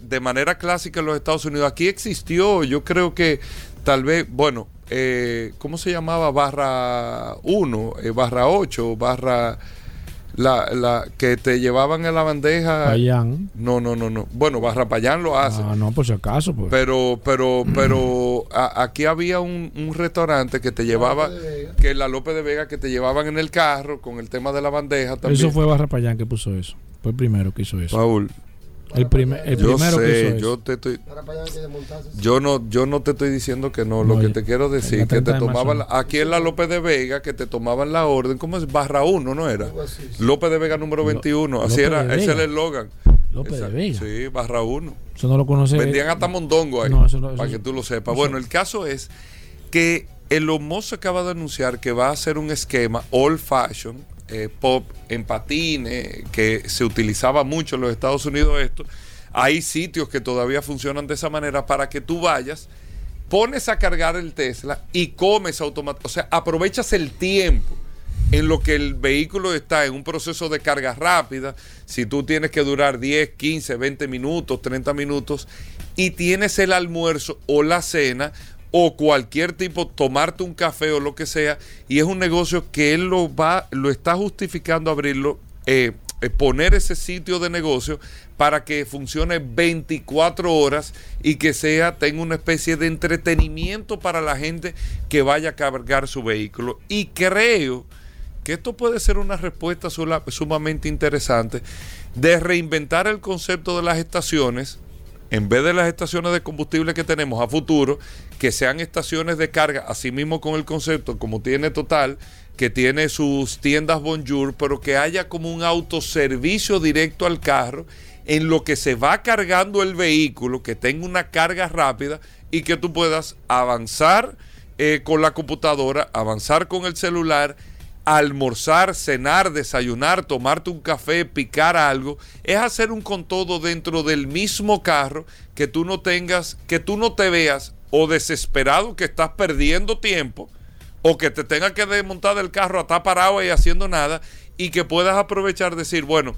de manera clásica en los Estados Unidos. Aquí existió, yo creo que tal vez, bueno, eh, ¿cómo se llamaba? Barra 1, eh, barra 8, barra... La, la que te llevaban en la bandeja. Payán. No, no, no, no. Bueno, Barra Payán lo hace. Ah, no, por si acaso. Pues. Pero, pero, pero [clears throat] aquí había un, restaurante que te llevaba, que la López de Vega, que te llevaban en el carro con el tema de la bandeja también. Eso fue Barra Payán que puso eso. Fue el primero que hizo eso. Paul, el, primer, el yo primero sé, yo te estoy yo no yo no te estoy diciendo que no, lo que te quiero decir que te tomaban aquí en la López de Vega que te tomaban la orden ¿cómo es? barra 1 no era López de Vega número 21 así era ese era el eslogan. López de Vega. Sí barra 1 eso no lo conoce vendían hasta mondongo ahí para que tú lo sepas. Bueno el caso es que el Musk acaba de anunciar que va a hacer un esquema old fashion eh, pop en patines, que se utilizaba mucho en los Estados Unidos esto. Hay sitios que todavía funcionan de esa manera para que tú vayas, pones a cargar el Tesla y comes automáticamente. O sea, aprovechas el tiempo en lo que el vehículo está en un proceso de carga rápida, si tú tienes que durar 10, 15, 20 minutos, 30 minutos, y tienes el almuerzo o la cena, o cualquier tipo, tomarte un café o lo que sea, y es un negocio que él lo va, lo está justificando abrirlo, eh, eh, poner ese sitio de negocio para que funcione 24 horas y que sea, tenga una especie de entretenimiento para la gente que vaya a cargar su vehículo. Y creo que esto puede ser una respuesta sumamente interesante de reinventar el concepto de las estaciones en vez de las estaciones de combustible que tenemos a futuro, que sean estaciones de carga, así mismo con el concepto como tiene Total, que tiene sus tiendas Bonjour, pero que haya como un autoservicio directo al carro en lo que se va cargando el vehículo, que tenga una carga rápida y que tú puedas avanzar eh, con la computadora, avanzar con el celular almorzar, cenar, desayunar, tomarte un café, picar algo, es hacer un con todo dentro del mismo carro que tú no tengas, que tú no te veas o desesperado que estás perdiendo tiempo o que te tengas que desmontar del carro a estar parado y haciendo nada y que puedas aprovechar, decir, bueno,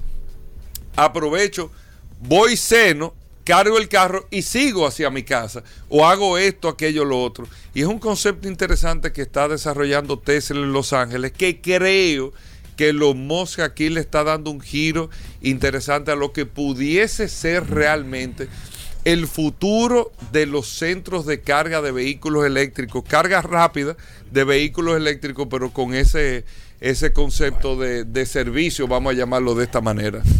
aprovecho, voy seno cargo el carro y sigo hacia mi casa o hago esto, aquello, lo otro. Y es un concepto interesante que está desarrollando Tesla en Los Ángeles que creo que los Musk aquí le está dando un giro interesante a lo que pudiese ser realmente el futuro de los centros de carga de vehículos eléctricos, carga rápida de vehículos eléctricos, pero con ese, ese concepto de, de servicio, vamos a llamarlo de esta manera. [laughs]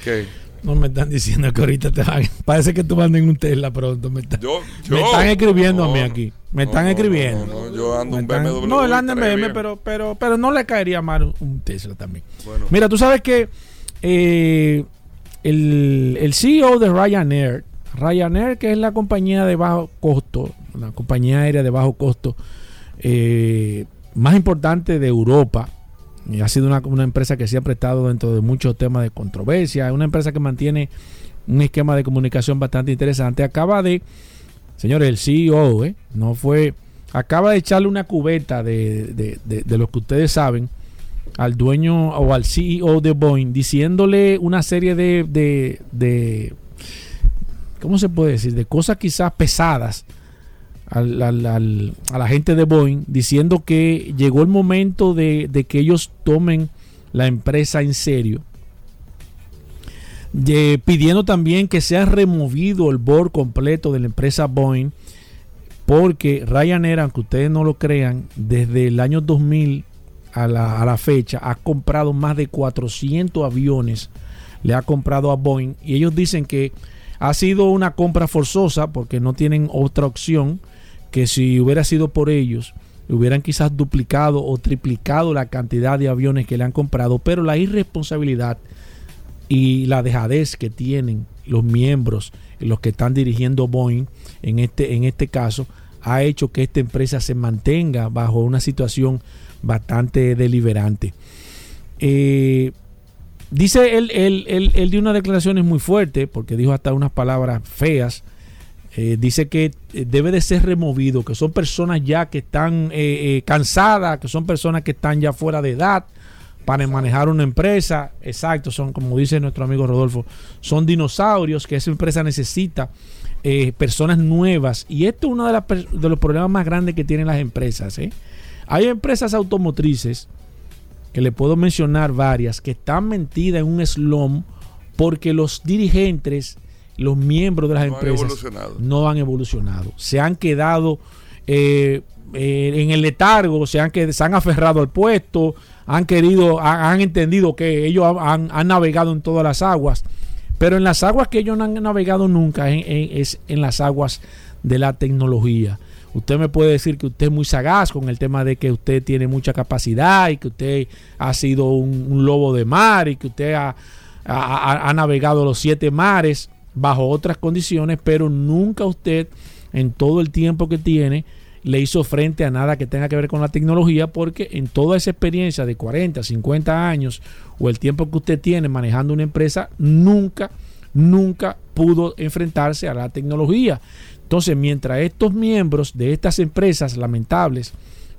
Okay. No me están diciendo que ahorita te van. [laughs] Parece que tú andas en un Tesla pronto. Me, yo, me están escribiendo a mí aquí. Me están escribiendo. No, yo ando en BMW. No, él anda en BMW, pero, pero, pero no le caería mal un Tesla también. Mira, tú sabes que eh, el, el CEO de Ryanair, Ryanair, que es la compañía de bajo costo, la compañía aérea de bajo costo eh, más importante de Europa, ha sido una, empresa que siempre ha estado dentro de muchos temas de controversia. Es una empresa que mantiene un esquema de comunicación bastante interesante. Acaba de, señores, el CEO, ¿eh? no fue, acaba de echarle una cubeta de, de, de, lo que ustedes saben al dueño o al CEO de Boeing, diciéndole una serie de, de, de ¿cómo se puede decir? De cosas quizás pesadas a la gente de Boeing diciendo que llegó el momento de, que ellos tomen la empresa en serio. pidiendo también que sea removido el board completo de la empresa Boeing, porque Ryanair, aunque ustedes no lo crean, desde el año 2000 a la, a la fecha ha comprado más de 400 aviones, le ha comprado a Boeing, y ellos dicen que ha sido una compra forzosa porque no tienen otra opción que si hubiera sido por ellos, hubieran quizás duplicado o triplicado la cantidad de aviones que le han comprado, pero la irresponsabilidad y la dejadez que tienen los miembros, los que están dirigiendo Boeing en este, en este caso, ha hecho que esta empresa se mantenga bajo una situación bastante deliberante. Eh, dice él, él, él, él dio unas declaraciones muy fuertes, porque dijo hasta unas palabras feas eh, dice que eh, debe de ser removido, que son personas ya que están eh, cansadas, que son personas que están ya fuera de edad para manejar una empresa. Exacto, son como dice nuestro amigo Rodolfo, son dinosaurios que esa empresa necesita personas nuevas. Y esto es uno de, de, los problemas más grandes que tienen las empresas. Hay empresas automotrices, que le puedo mencionar varias, que están metidas en un slum porque los dirigentes los miembros de las empresas no han evolucionado. Se han quedado eh, eh, en el letargo, se han, se han aferrado al puesto, han querido, han, entendido que ellos han, navegado en todas las aguas. Pero en las aguas que ellos no han navegado nunca es, en las aguas de la tecnología. Usted me puede decir que usted es muy sagaz con el tema de que usted tiene mucha capacidad y que usted ha sido un, lobo de mar y que usted ha navegado los siete mares bajo otras condiciones, pero nunca usted en todo el tiempo que tiene le hizo frente a nada que tenga que ver con la tecnología porque en toda esa experiencia de 40, 50 años o el tiempo que usted tiene manejando una empresa, nunca, nunca pudo enfrentarse a la tecnología. Entonces, mientras estos miembros de estas empresas lamentables,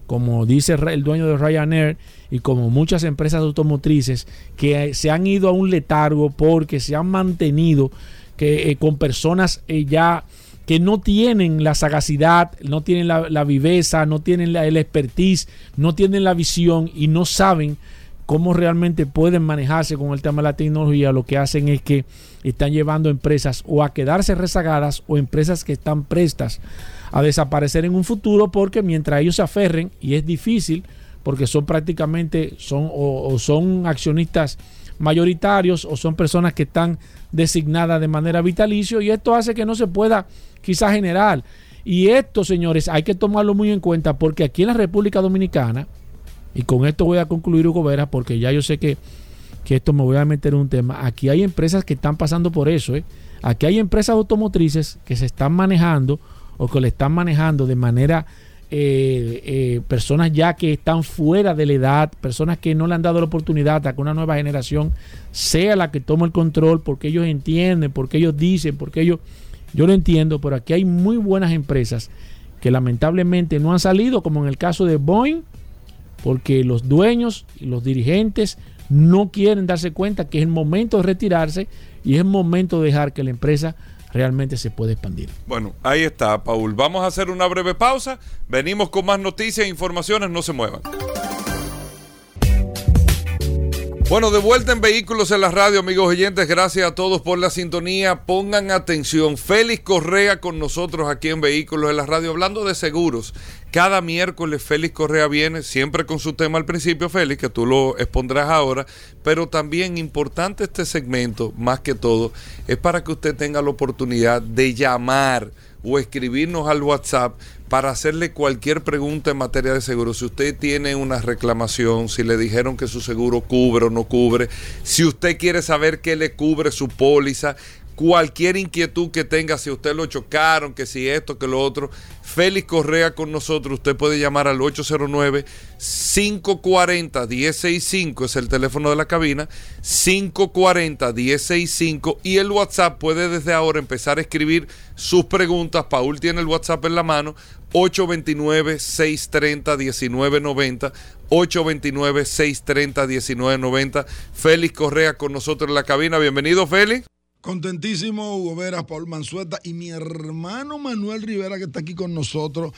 como dice el dueño de Ryanair y como muchas empresas automotrices que se han ido a un letargo porque se han mantenido que eh, con personas eh, ya que no tienen la sagacidad, no tienen la, viveza, no tienen la, el expertise, no tienen la visión y no saben cómo realmente pueden manejarse con el tema de la tecnología, lo que hacen es que están llevando empresas o a quedarse rezagadas o empresas que están prestas a desaparecer en un futuro porque mientras ellos se aferren, y es difícil, porque son prácticamente, son o son accionistas mayoritarios o son personas que están designadas de manera vitalicio y esto hace que no se pueda quizás generar. Y esto, señores, hay que tomarlo muy en cuenta porque aquí en la República Dominicana, y con esto voy a concluir, Hugo Vera, porque ya yo sé que, que esto me voy a meter en un tema, aquí hay empresas que están pasando por eso. ¿eh? Aquí hay empresas automotrices que se están manejando o que le están manejando de manera eh, eh, personas ya que están fuera de la edad, personas que no le han dado la oportunidad a que una nueva generación sea la que tome el control, porque ellos entienden, porque ellos dicen, porque ellos, yo lo entiendo, pero aquí hay muy buenas empresas que lamentablemente no han salido, como en el caso de Boeing, porque los dueños y los dirigentes no quieren darse cuenta que es el momento de retirarse y es el momento de dejar que la empresa realmente se puede expandir. Bueno, ahí está, Paul. Vamos a hacer una breve pausa. Venimos con más noticias e informaciones. No se muevan. Bueno, de vuelta en Vehículos en la Radio, amigos oyentes. Gracias a todos por la sintonía. Pongan atención. Félix Correa con nosotros aquí en Vehículos en la Radio, hablando de seguros. Cada miércoles Félix Correa viene, siempre con su tema al principio, Félix, que tú lo expondrás ahora. Pero también importante este segmento, más que todo, es para que usted tenga la oportunidad de llamar o escribirnos al WhatsApp para hacerle cualquier pregunta en materia de seguro. Si usted tiene una reclamación, si le dijeron que su seguro cubre o no cubre, si usted quiere saber qué le cubre su póliza, cualquier inquietud que tenga, si usted lo chocaron, que si esto, que lo otro, Félix Correa con nosotros, usted puede llamar al 809-540-1065, es el teléfono de la cabina, 540-1065 y el WhatsApp puede desde ahora empezar a escribir sus preguntas. Paul tiene el WhatsApp en la mano, 829-630-1990. 829-630-1990. Félix Correa con nosotros en la cabina. Bienvenido, Félix. Contentísimo Hugo Vera, Paul Manzueta y mi hermano Manuel Rivera que está aquí con nosotros,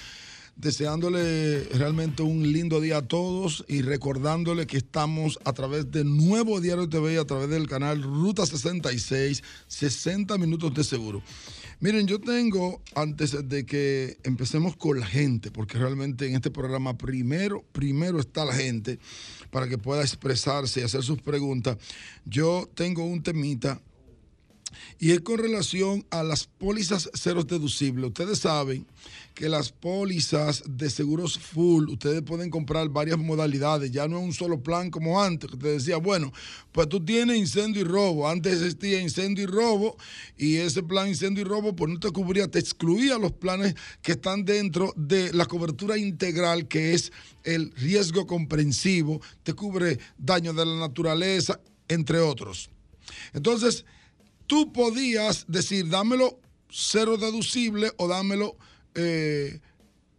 deseándole realmente un lindo día a todos y recordándole que estamos a través de Nuevo Diario TV y a través del canal Ruta 66, 60 minutos de seguro. Miren, yo tengo, antes de que empecemos con la gente, porque realmente en este programa primero, primero está la gente para que pueda expresarse y hacer sus preguntas, yo tengo un temita y es con relación a las pólizas cero deducibles. Ustedes saben que las pólizas de seguros full, ustedes pueden comprar varias modalidades, ya no es un solo plan como antes, que te decía, bueno, pues tú tienes incendio y robo, antes existía incendio y robo, y ese plan incendio y robo pues no te cubría, te excluía los planes que están dentro de la cobertura integral, que es el riesgo comprensivo, te cubre daño de la naturaleza, entre otros. Entonces, tú podías decir, dámelo cero deducible o dámelo eh,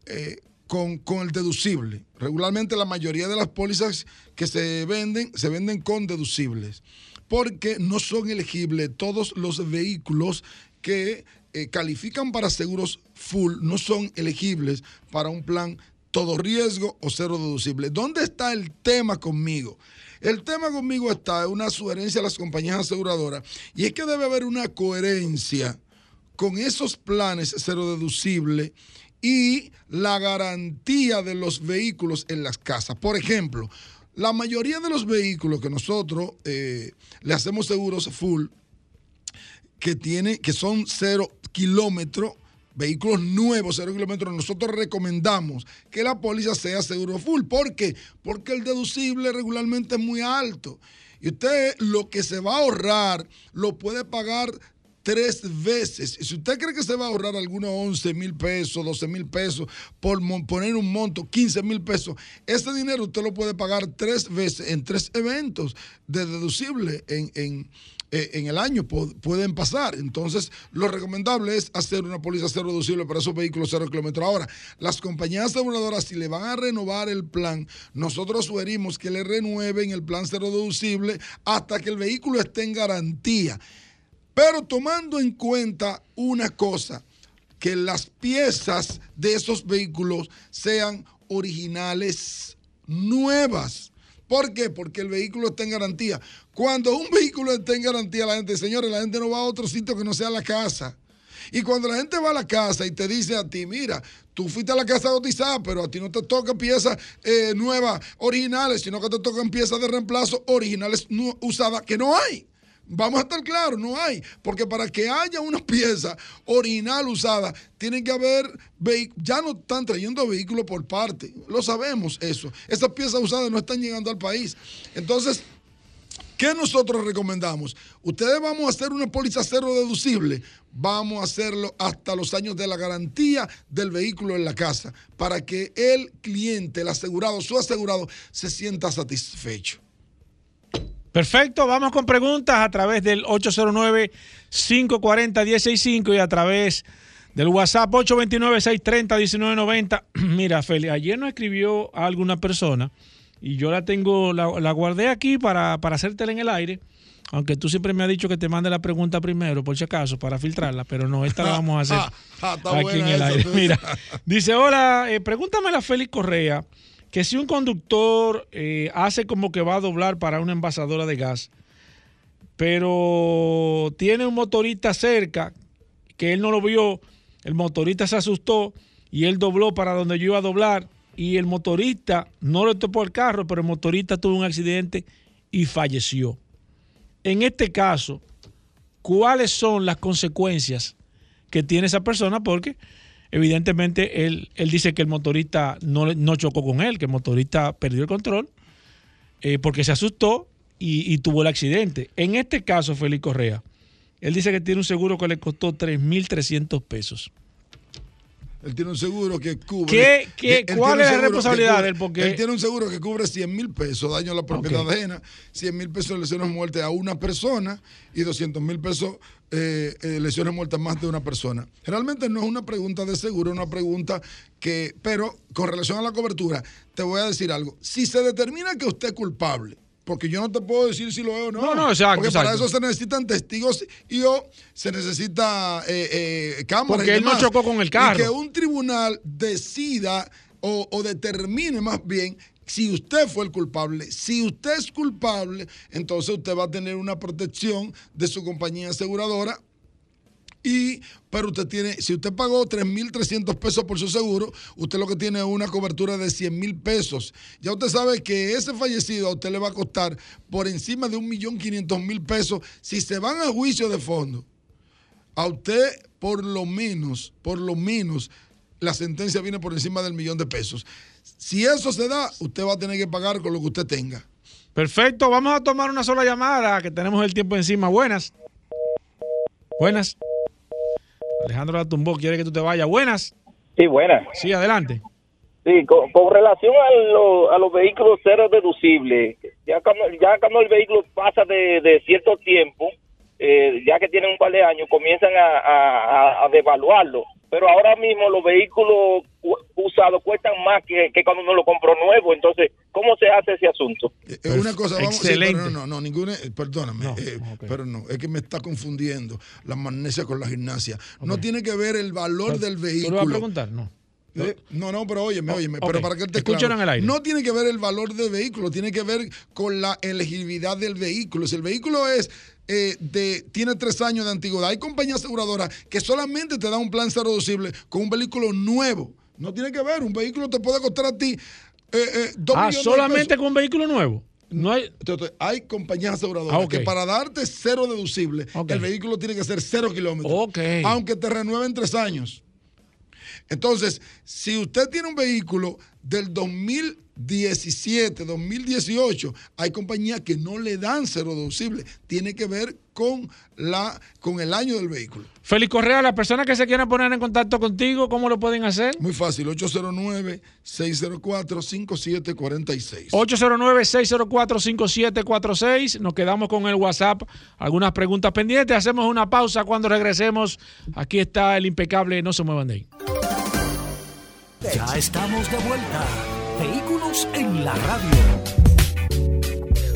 eh, con, con, el deducible. Regularmente la mayoría de las pólizas que se venden, se venden con deducibles, porque no son elegibles todos los vehículos que eh, califican para seguros full, no son elegibles para un plan todo riesgo o cero deducible. ¿Dónde está el tema conmigo? El tema conmigo está una sugerencia a las compañías aseguradoras y es que debe haber una coherencia con esos planes cero deducible y la garantía de los vehículos en las casas. Por ejemplo, la mayoría de los vehículos que nosotros eh, le hacemos seguros full, que, tiene, que son cero kilómetros, vehículos nuevos, cero kilómetros, nosotros recomendamos que la póliza sea seguro full. ¿Por qué? Porque el deducible regularmente es muy alto. Y usted lo que se va a ahorrar lo puede pagar tres veces. Si usted cree que se va a ahorrar algunos 11 mil pesos, 12 mil pesos por poner un monto, 15 mil pesos, ese dinero usted lo puede pagar tres veces en tres eventos de deducible en, en eh, en el año pueden pasar. Entonces, lo recomendable es hacer una póliza cero reducible para esos vehículos cero kilómetros. Ahora, las compañías aseguradoras, si le van a renovar el plan, nosotros sugerimos que le renueven el plan cero deducible hasta que el vehículo esté en garantía. Pero tomando en cuenta una cosa, que las piezas de esos vehículos sean originales nuevas. ¿Por qué? Porque el vehículo está en garantía. Cuando un vehículo está en garantía, la gente, señores, la gente no va a otro sitio que no sea la casa. Y cuando la gente va a la casa y te dice a ti, mira, tú fuiste a la casa cotizada, pero a ti no te tocan piezas eh, nuevas, originales, sino que te tocan piezas de reemplazo originales usadas que no hay. Vamos a estar claros, no hay. Porque para que haya una [laughs] pieza original usada, tienen que haber, ya no están trayendo vehículos por parte. Lo sabemos eso. Esas piezas usadas no están llegando al país. Entonces, ¿qué nosotros recomendamos? Ustedes vamos a hacer una póliza cero deducible. Vamos a hacerlo hasta los años de la garantía del vehículo en la casa para que el cliente, el asegurado, su asegurado, se sienta satisfecho. Perfecto, vamos con preguntas a través del 809-540-165 y a través del WhatsApp 829-630-1990. [clears throat] Mira, Feli, ayer nos escribió a alguna persona y yo la tengo, la, guardé aquí para, para hacértela en el aire. Aunque tú siempre me has dicho que te mande la pregunta primero, por si acaso, para filtrarla, pero no, esta la vamos a hacer [laughs] ah, aquí en el aire. Mira, dice, hola, eh, pregúntame a Félix Correa que si un conductor eh, hace como que va a doblar para una envasadora de gas, pero tiene un motorista cerca que él no lo vio, el motorista se asustó y él dobló para donde yo iba a doblar y el motorista no le topó el carro, pero el motorista tuvo un accidente y falleció. En este caso, ¿cuáles son las consecuencias que tiene esa persona? Porque Evidentemente, él, él dice que el motorista no, no chocó con él, que el motorista perdió el control eh, porque se asustó y, tuvo el accidente. En este caso, Félix Correa, él dice que tiene un seguro que le costó 3.300 pesos. Él tiene un seguro que cubre. ¿Qué, qué, cuál es la responsabilidad de él? Porque... Él tiene un seguro que cubre 100 mil pesos, daño a la propiedad ajena, 100 mil pesos de lesiones muertes a una persona y 200 mil pesos eh, eh, lesiones muertas más de una persona. Realmente no es una pregunta de seguro, es una pregunta que. Pero con relación a la cobertura, te voy a decir algo. Si se determina que usted es culpable, porque yo no te puedo decir si lo es o no. No, no, exacto. Porque para eso se necesitan testigos y o se necesita eh, eh cámaras. Porque él no chocó con el carro. Y que un tribunal decida o, o determine más bien si usted fue el culpable. Si usted es culpable, entonces usted va a tener una protección de su compañía aseguradora y, pero usted tiene, si usted pagó 3.300 pesos por su seguro, usted lo que tiene es una cobertura de 100 mil pesos. Ya usted sabe que ese fallecido a usted le va a costar por encima de 1.500.000 pesos si se van a juicio de fondo. A usted, por lo menos, por lo menos, la sentencia viene por encima del millón de pesos. Si eso se da, usted va a tener que pagar con lo que usted tenga. Perfecto, vamos a tomar una sola llamada, que tenemos el tiempo encima. Buenas. Buenas. Alejandro la tumbó, quiere que tú te vayas. Buenas. Sí, buenas. Sí, adelante. Sí, con, relación a, los vehículos cero deducibles, ya cuando, ya cuando el vehículo pasa de, cierto tiempo, eh, ya que tienen un par de años, comienzan a, a, devaluarlo. Pero ahora mismo los vehículos usados cuestan más que, cuando uno lo compró nuevo. Entonces, ¿cómo se hace ese asunto? Es eh, una cosa, vamos, Excelente. no, no, no, ninguna, perdóname, pero no, es que me está confundiendo la magnesia con la gimnasia. No tiene que ver el valor del vehículo. ¿Tú vas a preguntar? No. Eh, no, no, pero óyeme, óyeme, pero para que te claro, el aire. No tiene que ver el valor del vehículo, tiene que ver con la elegibilidad del vehículo. Si el vehículo es eh, de, tiene tres años de antigüedad, hay compañías aseguradoras que solamente te dan un plan cero reducible con un vehículo nuevo. No tiene que ver, un vehículo te puede costar a ti eh, eh ah, solamente con un vehículo nuevo. No hay... hay compañías aseguradoras ah, que para darte cero deducible, el vehículo tiene que ser cero kilómetros. Aunque te renueven tres años. Entonces, si usted tiene un vehículo del 2017, 2018, hay compañías que no le dan cero deducible. Tiene que ver con, la, con el año del vehículo. Félix Correa, las personas que se quieran poner en contacto contigo, ¿cómo lo pueden hacer? Muy fácil, 809-604-5746. 809-604-5746. Nos quedamos con el WhatsApp. Algunas preguntas pendientes. Hacemos una pausa cuando regresemos. Aquí está el impecable, no se muevan de ahí. Ya estamos de vuelta. Vehículos en la radio.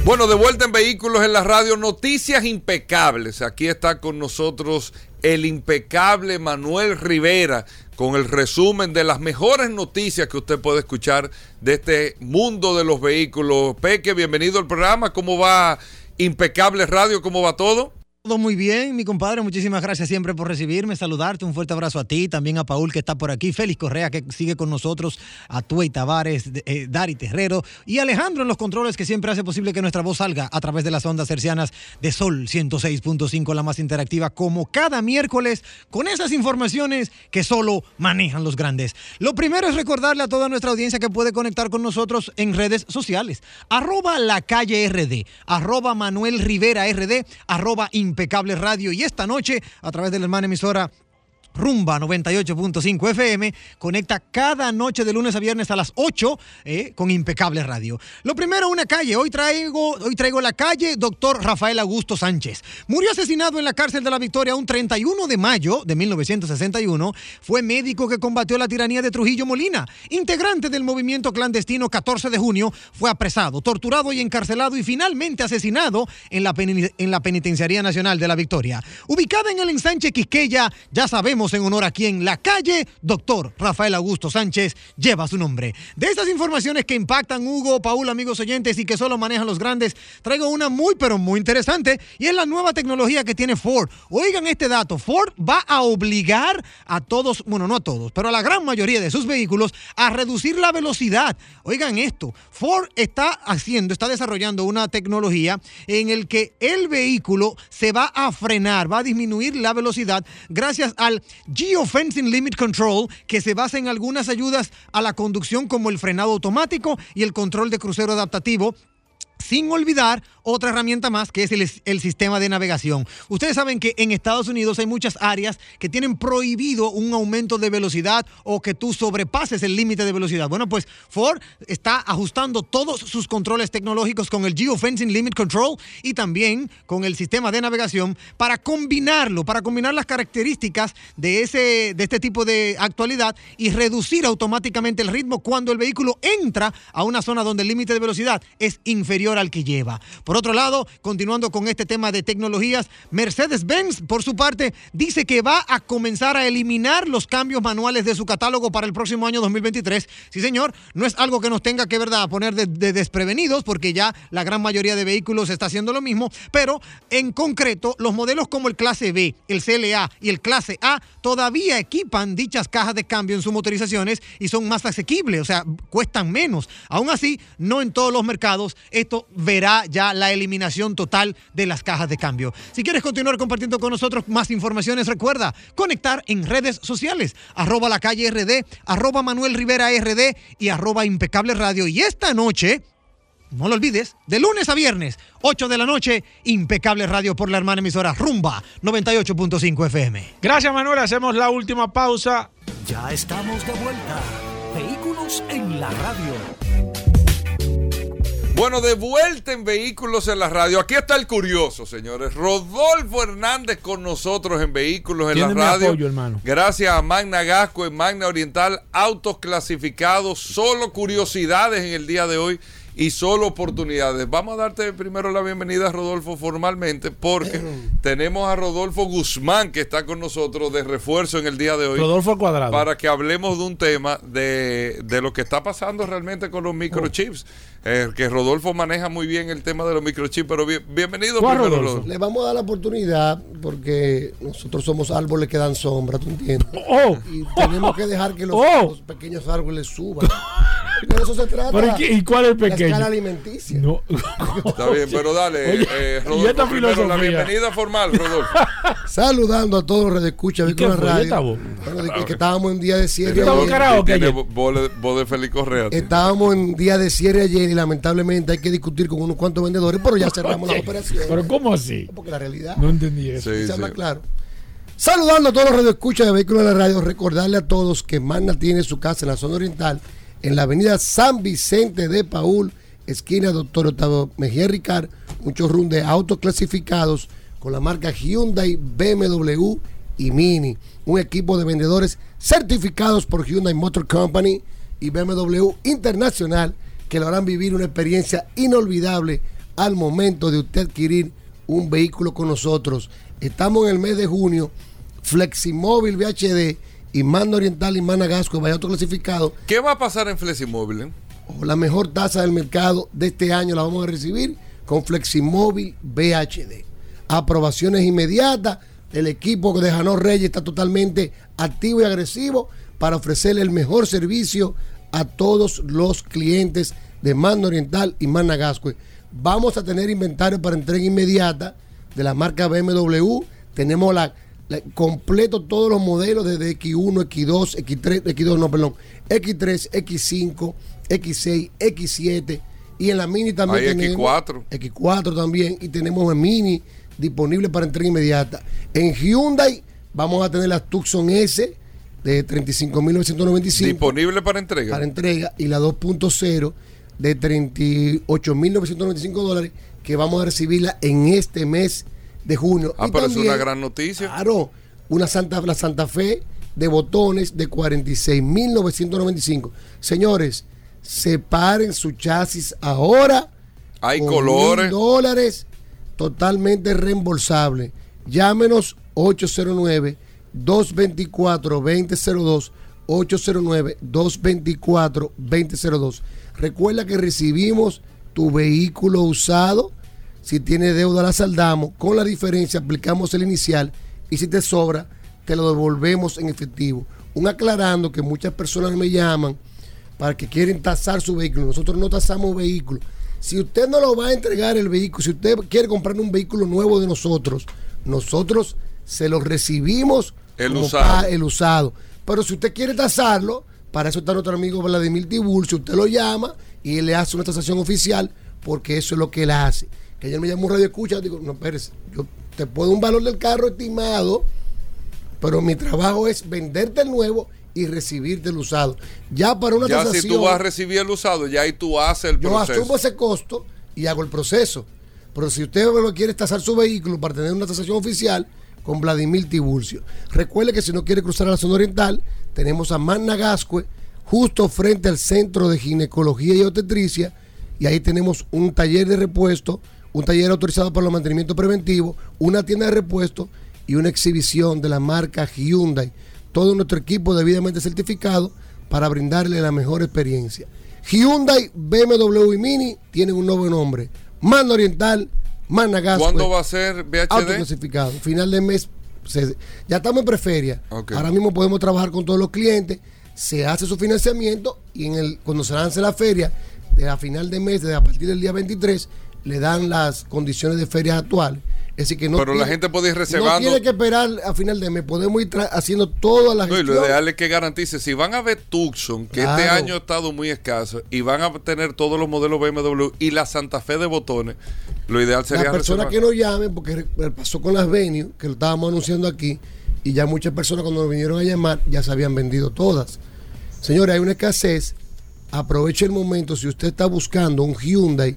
Bueno, de vuelta en Vehículos en la radio, noticias impecables. Aquí está con nosotros el impecable Manuel Rivera con el resumen de las mejores noticias que usted puede escuchar de este mundo de los vehículos. Peque, bienvenido al programa. ¿Cómo va Impecable Radio? ¿Cómo va todo? Todo muy bien, mi compadre. Muchísimas gracias siempre por recibirme, saludarte. Un fuerte abrazo a ti, también a Paul que está por aquí, Félix Correa que sigue con nosotros, a Tuey Tavares, eh, Dari Terrero y Alejandro en los controles que siempre hace posible que nuestra voz salga a través de las ondas hercianas de Sol 106.5, la más interactiva, como cada miércoles, con esas informaciones que solo manejan los grandes. Lo primero es recordarle a toda nuestra audiencia que puede conectar con nosotros en redes sociales. Arroba la calle RD, arroba Manuel Rivera RD, arroba Impecable Radio. Y esta noche a través de la hermana emisora Rumba 98.5 FM. Conecta cada noche de lunes a viernes a las 8 eh, con Impecable Radio. Lo primero, una calle. Hoy traigo, hoy traigo la calle doctor Rafael Augusto Sánchez. Murió asesinado en la cárcel de la Victoria un 31 de mayo de 1961. Fue médico que combatió la tiranía de Trujillo Molina. Integrante del movimiento clandestino 14 de junio, fue apresado, torturado y encarcelado y finalmente asesinado en la, en la Penitenciaría Nacional de la Victoria. Ubicada en el ensanche Quisqueya, ya sabemos en honor a quien la calle, doctor Rafael Augusto Sánchez, lleva su nombre. De estas informaciones que impactan Hugo, Paul, amigos oyentes y que solo manejan los grandes, traigo una muy pero muy interesante y es la nueva tecnología que tiene Ford. Oigan este dato, Ford va a obligar a todos, bueno, no a todos, pero a la gran mayoría de sus vehículos a reducir la velocidad. Oigan esto, Ford está haciendo, está desarrollando una tecnología en el que el vehículo se va a frenar, va a disminuir la velocidad gracias al Geofencing Limit Control, que se basa en algunas ayudas a la conducción como el frenado automático y el control de crucero adaptativo, sin olvidar otra herramienta más que es el, sistema de navegación. Ustedes saben que en Estados Unidos hay muchas áreas que tienen prohibido un aumento de velocidad o que tú sobrepases el límite de velocidad. Bueno, pues Ford está ajustando todos sus controles tecnológicos con el Geofencing Limit Control y también con el sistema de navegación para combinarlo, para combinar las características de, ese, de este tipo de actualidad y reducir automáticamente el ritmo cuando el vehículo entra a una zona donde el límite de velocidad es inferior al que lleva. Por otro lado, continuando con este tema de tecnologías, Mercedes-Benz, por su parte, dice que va a comenzar a eliminar los cambios manuales de su catálogo para el próximo año 2023. Sí, señor, no es algo que nos tenga que verdad poner de, desprevenidos, porque ya la gran mayoría de vehículos está haciendo lo mismo, pero en concreto, los modelos como el clase B, el CLA y el clase A todavía equipan dichas cajas de cambio en sus motorizaciones y son más asequibles, o sea, cuestan menos. Aún así, no en todos los mercados esto verá ya la la eliminación total de las cajas de cambio. Si quieres continuar compartiendo con nosotros más informaciones, recuerda conectar en redes sociales, arroba la calle RD, arroba Manuel Rivera RD y arroba Impecable Radio. Y esta noche, no lo olvides, de lunes a viernes, 8 de la noche, Impecable Radio por la hermana emisora Rumba 98.5 FM. Gracias Manuel, hacemos la última pausa. Ya estamos de vuelta. Vehículos en la radio. Bueno, de vuelta en Vehículos en la Radio. Aquí está el curioso, señores. Rodolfo Hernández con nosotros en Vehículos en la Radio. Apoyo, hermano. Gracias a Magna Gasco en Magna Oriental, autos clasificados, solo curiosidades en el día de hoy y solo oportunidades. Vamos a darte primero la bienvenida, Rodolfo, formalmente, porque [clears throat] tenemos a Rodolfo Guzmán que está con nosotros de refuerzo en el día de hoy. Rodolfo Cuadrado. Para que hablemos de un tema de, de lo que está pasando realmente con los microchips. Eh, que Rodolfo maneja muy bien el tema de los microchips, pero bienvenido primero, Rodolfo. Le vamos a dar la oportunidad porque nosotros somos árboles que dan sombra, ¿tú entiendes? Oh. Y tenemos que dejar que los, Oh. los pequeños árboles suban. [laughs] De eso se trata. Pero, ¿y ¿Y cuál es el La pequeño? escala alimenticia. No. [laughs] Está bien, pero dale, Oye, eh, ¿y Rodolfo, esta primero la bienvenida formal, Rodolfo. [laughs] Saludando a todos los redescuchas ¿Y de la? ¿Y radio. esta voz? Bueno, de que, que estábamos en día de cierre. Estamos ayer. karaoke ayer. vo- voz de- Félix Correa. Estábamos en día de cierre ayer y lamentablemente hay que discutir con unos cuantos vendedores, pero ya cerramos la operación. Pero ¿cómo así? Porque la realidad No entendí eso. Sí, se habla sí. claro. Saludando a todos los radioescuchas de Vehículos de la Radio, recordarle a todos que Magna tiene su casa en la zona oriental, en la avenida San Vicente de Paul, esquina Doctor Octavio Mejía Ricard, muchos run de autos clasificados con la marca Hyundai, BMW y Mini. Un equipo de vendedores certificados por Hyundai Motor Company y BMW Internacional que lo harán vivir una experiencia inolvidable al momento de usted adquirir un vehículo con nosotros. Estamos en el mes de junio, Fleximóvil VHD y Mando Oriental y Managasco, vaya otro clasificado. ¿Qué va a pasar en Fleximóvil? eh? O la mejor tasa del mercado de este año la vamos a recibir con Fleximóvil VHD. Aprobaciones inmediatas. El equipo de Janor Reyes está totalmente activo y agresivo para ofrecerle el mejor servicio a todos los clientes de Mando Oriental y Managascue. Vamos a tener inventario para entrega inmediata de la marca BMW. Tenemos la- completo todos los modelos desde X1, X2, X3, X2, no, perdón, X3, X5, X6, X7 y en la Mini también Hay tenemos X4. X4 también y tenemos el Mini disponible para entrega inmediata. En Hyundai vamos a tener la Tucson S de 35.995 Disponible para entrega. para entrega y la 2.0 de 38.995 dólares que vamos a recibirla en este mes de junio. Ah, Y pero es una gran noticia. Claro, una Santa, la Santa Fe de botones de 46.995. Señores, separen su chasis ahora. Hay con colores. dólares totalmente reembolsable. Llámenos 809-224-2002. 809-224-2002. Recuerda que recibimos tu vehículo usado. Si tiene deuda, la saldamos. Con la diferencia, aplicamos el inicial. Y si te sobra, te lo devolvemos en efectivo. Un aclarando que muchas personas me llaman para que quieren tasar su vehículo. Nosotros no tasamos vehículos. Si usted no lo va a entregar el vehículo, si usted quiere comprar un vehículo nuevo de nosotros, nosotros se lo recibimos El como usado. el usado. Pero si usted quiere tasarlo, para eso está nuestro amigo Vladimir Tiburcio, usted lo llama y él le hace una tasación oficial porque eso es lo que él hace. Que ayer me llamó un radio escucha, digo, no, espérese, yo te puedo un valor del carro estimado, pero mi trabajo es venderte el nuevo y recibirte el usado. Ya para una Ya si tú vas a recibir el usado, ya ahí tú haces el yo proceso. asumo ese costo y hago el proceso. Pero si usted lo quiere tasar su vehículo para tener una tasación oficial, con Vladimir Tiburcio. Recuerde que si no quiere cruzar a la zona oriental, tenemos a Magna Gascue, justo frente al Centro de Ginecología y Obstetricia, y ahí tenemos un taller de repuesto, un taller autorizado para los mantenimientos preventivos, una tienda de repuesto y una exhibición de la marca Hyundai. Todo nuestro equipo debidamente certificado para brindarle la mejor experiencia. Hyundai, BMW y Mini tienen un nuevo nombre. Manda Oriental, Magna Gascue. ¿Cuándo va a ser VHD? Autoclasificado. Final de mes. ya estamos en preferia. Ahora mismo podemos trabajar con todos los clientes. Se hace su financiamiento y en el, cuando se lance la feria, de a final de mes, desde a partir del día 23, le dan las condiciones de ferias actuales. Es decir, que no Pero la gente puede ir No reservando. tiene que esperar a final de mes. Podemos ir haciendo todas las No, y lo ideal es que garantice, si van a ver Tucson, que este año ha estado muy escaso, y van a tener todos los modelos BMW y la Santa Fe de botones, lo ideal sería Las personas que nos llamen, porque pasó con las venues, que lo estábamos anunciando aquí, y ya muchas personas cuando nos vinieron a llamar ya se habían vendido todas. Señores, hay una escasez aproveche el momento. Si usted está buscando un Hyundai,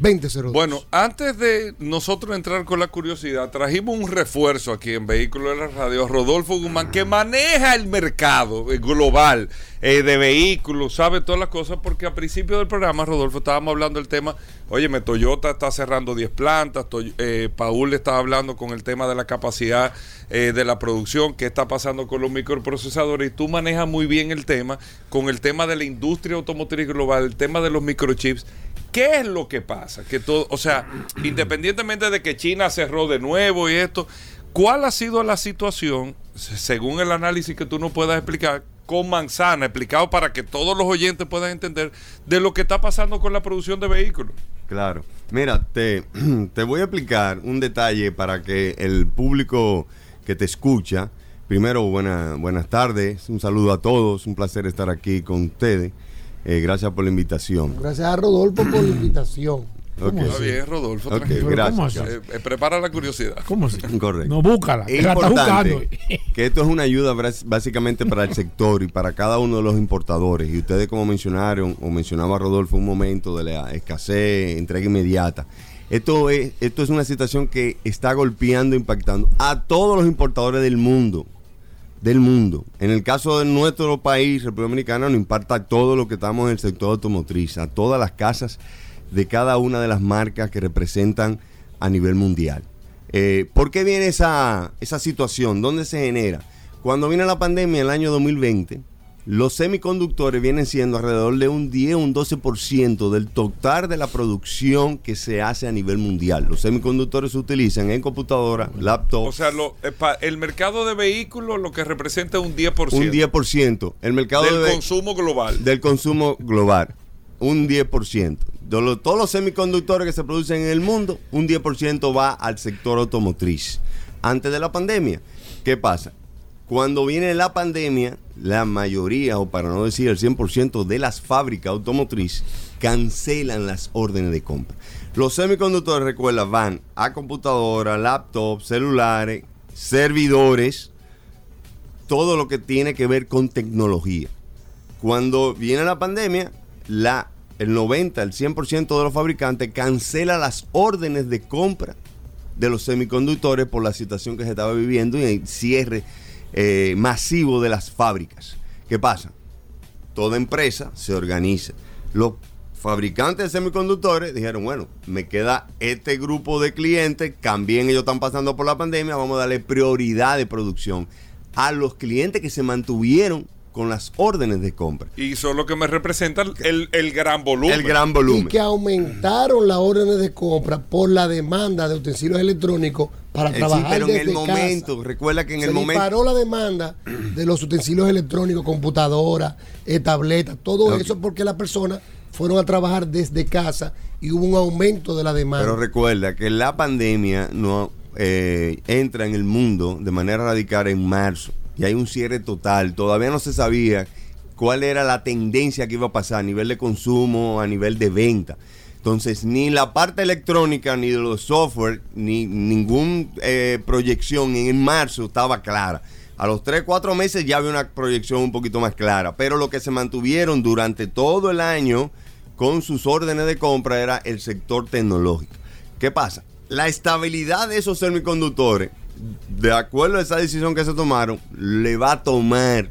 2002 809 224 2002. Bueno, antes de nosotros entrar con la curiosidad, trajimos un refuerzo aquí en Vehículos de la Radio, Rodolfo Guzmán, que maneja el mercado eh, global eh, de vehículos, sabe todas las cosas, porque a principio del programa, Rodolfo, estábamos hablando del tema, oye, Toyota está cerrando 10 plantas, eh, Paul estaba hablando con el tema de la capacidad de la producción, qué está pasando con los microprocesadores, y tú manejas muy bien el tema, con el tema de la industria automotriz global, el tema de los microchips. ¿Qué es lo que pasa? Que todo, o sea, independientemente de que China cerró de nuevo y esto, ¿cuál ha sido la situación, según el análisis que tú nos puedas explicar, con manzana, explicado para que todos los oyentes puedan entender de lo que está pasando con la producción de vehículos? Claro. Mira, te, [clears throat] te voy a explicar un detalle para que el público que te escucha, primero buena, buenas tardes, un saludo a todos, un placer estar aquí con ustedes. Eh, gracias por la invitación. Gracias a Rodolfo por la invitación. Está bien, Rodolfo, gracias. Eh, eh, prepara la curiosidad. ¿Cómo así? [laughs] Correcto. No, búscala. Es importante que esto es una ayuda básicamente para el sector y para cada uno de los importadores. Y ustedes como mencionaron, o mencionaba Rodolfo un momento de la escasez, entrega inmediata. Esto es, esto es una situación que está golpeando, impactando a todos los importadores del mundo del mundo. En el caso de nuestro país, República Dominicana, nos impacta todo lo que estamos en el sector automotriz, a todas las casas de cada una de las marcas que representan a nivel mundial. Eh, ¿Por qué viene esa, esa situación? ¿Dónde se genera? Cuando viene la pandemia en el año 2020, los semiconductores vienen siendo alrededor de un 10 o un 12% del total de la producción que se hace a nivel mundial. Los semiconductores se utilizan en computadoras, laptops. O sea, el mercado de vehículos lo que representa un 10%. Un 10%. El mercado del consumo global. Del consumo global. Un 10%. De todos los semiconductores que se producen en el mundo, un 10% va al sector automotriz. Antes de la pandemia, ¿qué pasa? Cuando viene la pandemia, la mayoría, o para no decir el 100% de las fábricas automotrices cancelan las órdenes de compra. Los semiconductores, recuerda, van a computadoras, laptops, celulares, servidores, todo lo que tiene que ver con tecnología. Cuando viene la pandemia, la, el 90, el 100% de los fabricantes cancela las órdenes de compra de los semiconductores por la situación que se estaba viviendo y el cierre eh, masivo de las fábricas. ¿Qué pasa? Toda empresa se organiza. Los fabricantes de semiconductores dijeron, bueno, me queda este grupo de clientes, también ellos están pasando por la pandemia, vamos a darle prioridad de producción a los clientes que se mantuvieron con las órdenes de compra. Y son lo que me representa el, el, gran volumen. El gran volumen. Y que aumentaron las órdenes de compra por la demanda de utensilios electrónicos para trabajar pero en el momento, recuerda que en el momento paró la demanda de los utensilios electrónicos, computadoras, eh, tabletas, todo eso porque las personas fueron a trabajar desde casa y hubo un aumento de la demanda. Pero recuerda que la pandemia no eh, entra en el mundo de manera radical en marzo y hay un cierre total. Todavía no se sabía cuál era la tendencia que iba a pasar a nivel de consumo, a nivel de venta. Entonces, ni la parte electrónica, ni los software, ni ninguna eh, proyección en marzo estaba clara. A los 3, 4 meses ya había una proyección un poquito más clara, pero lo que se mantuvieron durante todo el año con sus órdenes de compra era el sector tecnológico. ¿Qué pasa? La estabilidad de esos semiconductores de acuerdo a esa decisión que se tomaron, le va a tomar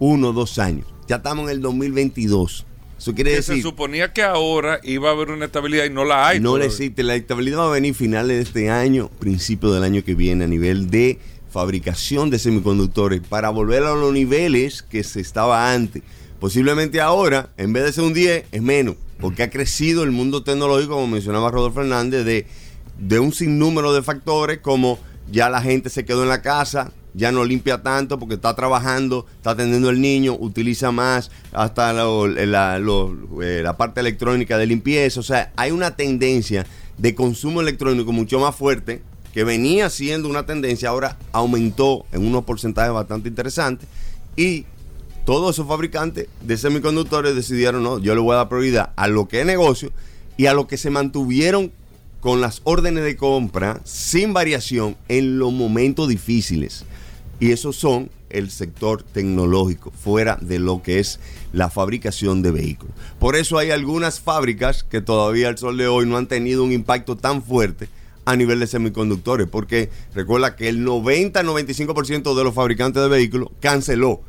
uno o dos años. Ya estamos en el 2022. Eso quiere decir. Se suponía que ahora iba a haber una estabilidad y no la hay. No le existe. La estabilidad va a venir finales de este año, principio del año que viene, a nivel de fabricación de semiconductores, para volver a los niveles que se estaba antes. Posiblemente ahora, en vez de ser un 10, es menos, porque ha crecido el mundo tecnológico, como mencionaba Rodolfo Fernández, de, de un sinnúmero de factores como ya la gente se quedó en la casa, ya no limpia tanto porque está trabajando, está atendiendo al niño, utiliza más hasta eh, la, parte electrónica de limpieza. O sea, hay una tendencia de consumo electrónico mucho más fuerte que venía siendo una tendencia, ahora aumentó en unos porcentajes bastante interesantes y todos esos fabricantes de semiconductores decidieron, no, yo le voy a dar prioridad a lo que es negocio y a lo que se mantuvieron con las órdenes de compra sin variación en los momentos difíciles. Y esos son el sector tecnológico, fuera de lo que es la fabricación de vehículos. Por eso hay algunas fábricas que todavía al sol de hoy no han tenido un impacto tan fuerte a nivel de semiconductores, porque recuerda que el 90-95% de los fabricantes de vehículos canceló,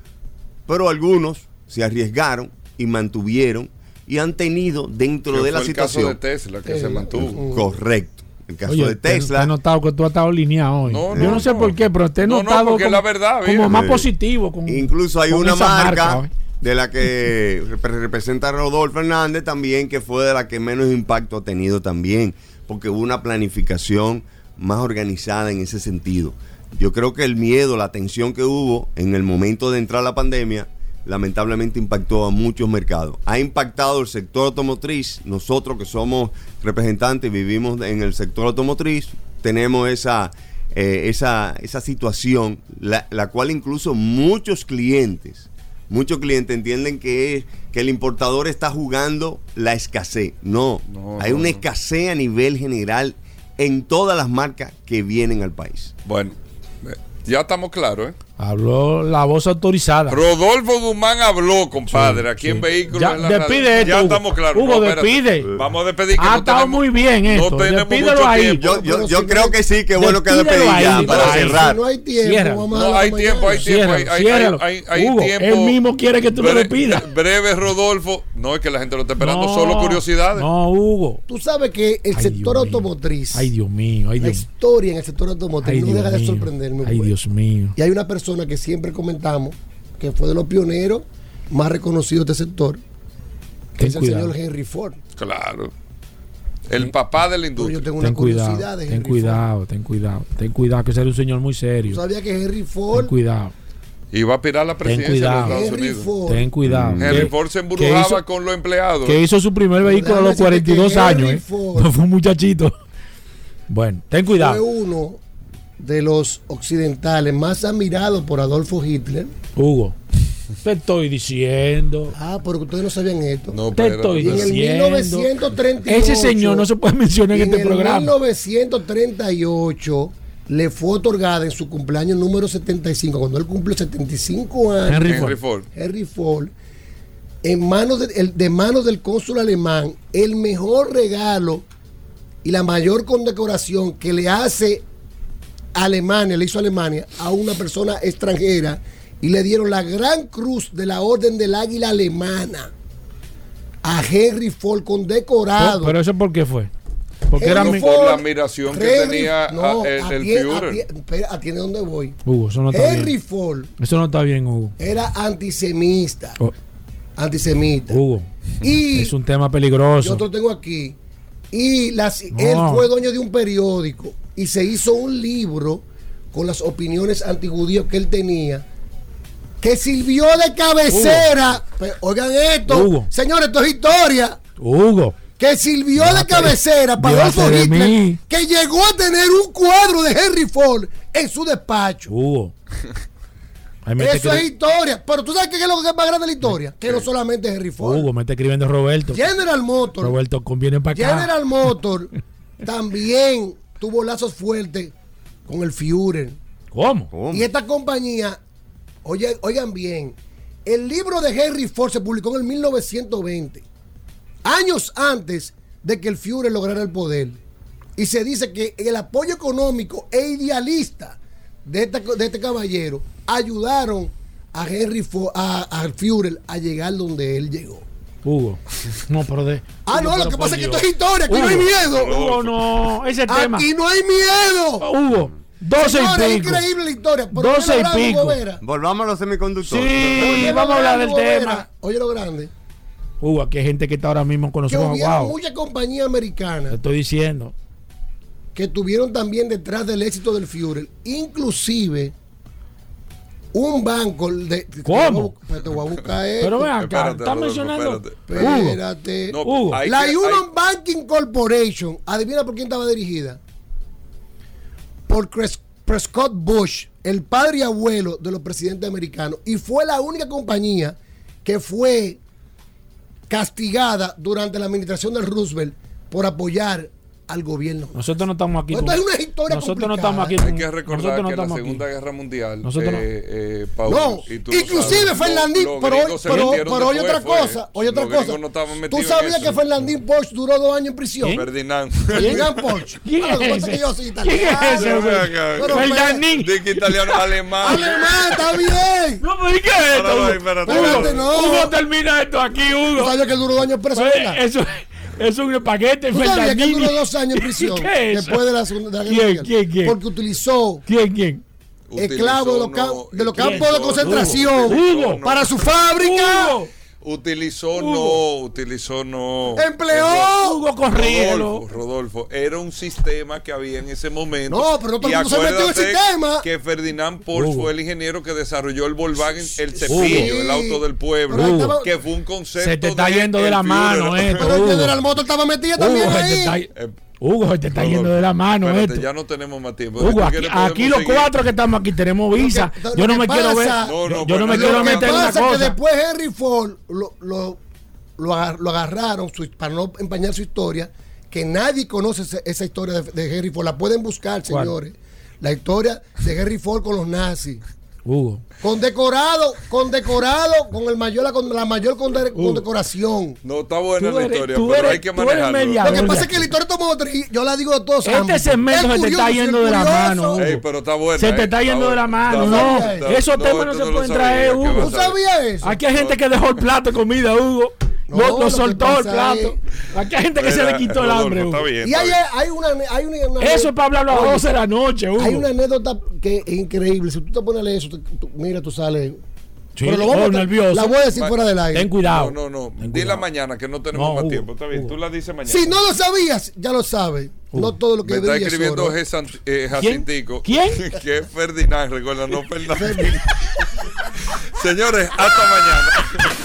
pero algunos se arriesgaron y mantuvieron y han tenido dentro de la el situación. caso de Tesla que se mantuvo. Correcto. El caso Oye, de Tesla. Te, he notado que tú has estado alineado hoy. No, Yo no, no sé no. por qué, pero te he No, no, notado como, la verdad, como más Eh, positivo. Con, Incluso hay con una marca, hoy. de la que rep- representa Rodolfo Hernández también, que fue de la que menos impacto ha tenido también, porque hubo una planificación más organizada en ese sentido. Yo creo que el miedo, la tensión que hubo en el momento de entrar la pandemia, lamentablemente impactó a muchos mercados. Ha impactado el sector automotriz. Nosotros que somos representantes y vivimos en el sector automotriz, tenemos esa, eh, esa, esa situación, la, la cual incluso muchos clientes, muchos clientes entienden que, es- que el importador está jugando la escasez. No, No, hay no, una no. escasez a nivel general en todas las marcas que vienen al país. Bueno, eh, ya estamos claros, ¿eh? Habló la voz autorizada. Rodolfo Guzmán habló, compadre, aquí en. Vehículos Ya, en la despide Radio. esto, Ya Hugo. estamos claros. Hugo, despide. Vamos a despedir. que Ha no estado tenemos- muy bien esto. No tenemos Despídelo mucho ahí. tiempo. Yo, yo, pero yo si creo no- que sí, que bueno que despedir ya ahí, para ahí. cerrar. Si no hay tiempo, Ciérralo. vamos a No, dejarlo hay tiempo, hay tiempo, hay, Ciérralo, hay, ciérralo. hay, hay Hugo, tiempo. él mismo quiere que tú lo despidas. Breve, Rodolfo. No, es que la gente lo está esperando, No, solo curiosidades. No, Hugo. Tú sabes que el sector automotriz, Ay, Dios mío. La historia en el sector automotriz no deja de sorprenderme. Ay. Dios mío. Y hay una persona que siempre comentamos que fue de los pioneros más reconocidos de este sector, que Ten es el cuidado. señor Henry Ford. Claro. El papá de la industria. yo tengo una Ten curiosidad cuidado, de ten Henry cuidado, ten cuidado, ten cuidado, que ser un señor muy serio. ¿Tú sabías que Henry Ten Ford, cuidado, Y va a aspirar a la ten presidencia de los cuidado, Estados Henry Unidos. Ford, ten cuidado. Henry Ford se embrujaba hizo- con los empleados. que hizo su primer vehículo a los déjame decirte 42 que años. Henry ¿eh? No [laughs] fue un muchachito. Bueno, ten fue cuidado. uno de los occidentales más admirados por Adolfo Hitler. Hugo, [laughs] te estoy diciendo. Ah, porque ustedes no sabían esto. No, Te estoy Y en el diciendo. 1938, Ese señor no se puede mencionar en este el programa. 1938 le fue otorgada en su cumpleaños número 75, cuando él cumple 75 años, Henry Henry Ford. Henry Ford, en manos de, el- de manos del cónsul alemán, el mejor regalo y la mayor condecoración que le hace Alemania, le hizo Alemania a una persona extranjera y le dieron la gran cruz de la Orden del Águila Alemana a Henry Ford condecorado. Pero eso por qué fue? Porque era mi... por la admiración que tenía no, a- el, el Führer. atiende- espera, atiende dónde voy. Hugo, eso no está Henry bien. Ford Eso no está bien, Hugo. era antisemita. Oh, Antisemita. Hugo, Y es un tema yo peligroso. te lo tengo aquí. Y las, No. él fue dueño de un periódico y se hizo un libro con las opiniones antijudíos que él tenía. Que sirvió de cabecera. Oigan esto, Hugo. señores, esto es historia. Hugo, Que sirvió de cabecera para Adolfo Hitler. Que llegó a tener un cuadro de Henry Ford en su despacho. Hugo. Eso es historia. Pero tú sabes qué es lo que es más grande de la historia. Que no solamente es Henry Ford. Hugo, me está escribiendo Roberto. General Motors. Roberto, conviene para acá. General Motors [laughs] también tuvo lazos fuertes con el Führer. ¿Cómo? ¿Cómo? Y esta compañía, oye, oigan bien, el libro de Henry Ford se publicó en el 1920, años antes de que el Führer lograra el poder. Y se dice que el apoyo económico e idealista de este, de este caballero ayudaron a Henry Ford, a, al Führer a llegar donde él llegó. Hugo. No, pero de. Ah, no, lo que pasa es que esto es historia, aquí no hay miedo. Hugo, no. Ese tema. Aquí no hay miedo. Hugo, 12 Señores, y es pico. increíble la historia. pero 12 oye y pico. Volvamos a los semiconductores. Sí, vamos a hablar del tema. Oye lo grande. Hugo, aquí hay gente que está ahora mismo con Que hubieron aguados. muchas compañías Te americanas estoy diciendo. que estuvieron también detrás del éxito del Führer. Inclusive un banco de... ¿Cómo? Pero te voy a buscar esto. Pero ven acá, mencionando. espérate. No, Hugo. la que- Union Banking Corporation, adivina por quién estaba dirigida. Por Cres- Prescott Bush, el padre y abuelo de los presidentes americanos. Y fue la única compañía que fue castigada durante la administración de Roosevelt por apoyar al gobierno. Nosotros no estamos aquí. Esto es una historia Nosotros no estamos aquí. Hay que recordar no que en la Segunda aquí. Guerra Mundial, Nosotros no. eh, eh, Paul, No, y tú lo inclusive sabes, Fernandín, pero, se pero, pero después, otra fue. cosa, hay otra cosa. no Tú sabías que Fernandín Porsche duró dos años en prisión. [laughs] Ferdinand. Ferdinand Porsche. ¿Quién es [laughs] ese? que yo soy ¿Quién es italiano. ese, güey? Pero, Ferdinand. De que italiano alemán. Alemán, está bien. No, pero ¿y qué es esto? Hugo? termina esto aquí, ¿Tú Hugo. sabías que duró dos años preso? Pues? Eso, eso es un espaguete, ¿Tú sabías que duró dos años en prisión ¿Qué es eso? después de la Segunda Guerra ¿Quién, Mundial? quién, quién? Porque utilizó ¿Quién, quién? esclavos de los, no, de los campos de concentración Hugo. para su fábrica. Hugo. Utilizó Hugo. no, utilizó no. Empleó. Hugo Corrielo. Rodolfo, Rodolfo, era un sistema que había en ese momento. No, pero no todo el Y mundo se metió en el acuérdate sistema. Que Ferdinand Porsche Hugo. fue el ingeniero que desarrolló el Volkswagen, el cepillo, el auto del pueblo, que fue un concepto. Se te está de yendo de la mano Führer. esto, Pero el. General Motors estaba metida también ahí. está, Eh, Hugo, se te está yendo de la mano espérate, esto. ya no tenemos más tiempo. Hugo, aquí, los seguir. cuatro que estamos aquí tenemos visa. Lo que- Yo no me que quiero ver. pasa- No, no, yo, no me quiero Lo que meter en una pasa es que cosa. después Henry Ford lo, lo, lo, agar- lo agarraron su- para no empañar su historia, que nadie conoce esa, esa historia de, de Henry Ford. La pueden buscar, ¿Cuál? señores. La historia de Henry Ford con los nazis. Hugo. Condecorado, condecorado con el mayor, con la mayor conde- condecoración. No está buena Tú la eres- historia, pero eres- hay que manejarlo. mediador. Lo que pasa es que la historia automotriz, yo la digo de todos Este ámbitos. segmento se te está curioso, yendo de la mano. Ey, pero está buena. Se te eh, está yendo de la mano, está no. está- Esos temas no se pueden sabía, traer, ¿qué Hugo. ¿Tú sabías eso? Aquí hay gente que dejó el plato de comida, Hugo. No, lo, lo soltó el plato. Aquí hay gente que se le quitó el hambre, Está Hugo. bien. Y hay, hay una, hay una, una- Eso es para hablarlo a Oye, las 12 de la noche, Hugo. Hay una anécdota que es increíble. Si tú te pones a leer eso, tú- tú- mira, tú sales. Sí, Pero lo vamos oh, a- nervioso. La voy a decir fuera del aire. Ten cuidado. No, no, no. Dila cuidado. mañana que no tenemos No, más Hugo, tiempo. Está bien, Hugo. tú la dices mañana. Si no lo sabías, ya lo sabes. No todo lo que Me está es escribiendo. Jessan- eh, Jacintico. ¿Quién? [laughs] que es Ferdinand, recuerda, no [laughs] Ferdinand. [laughs] Señores, hasta mañana.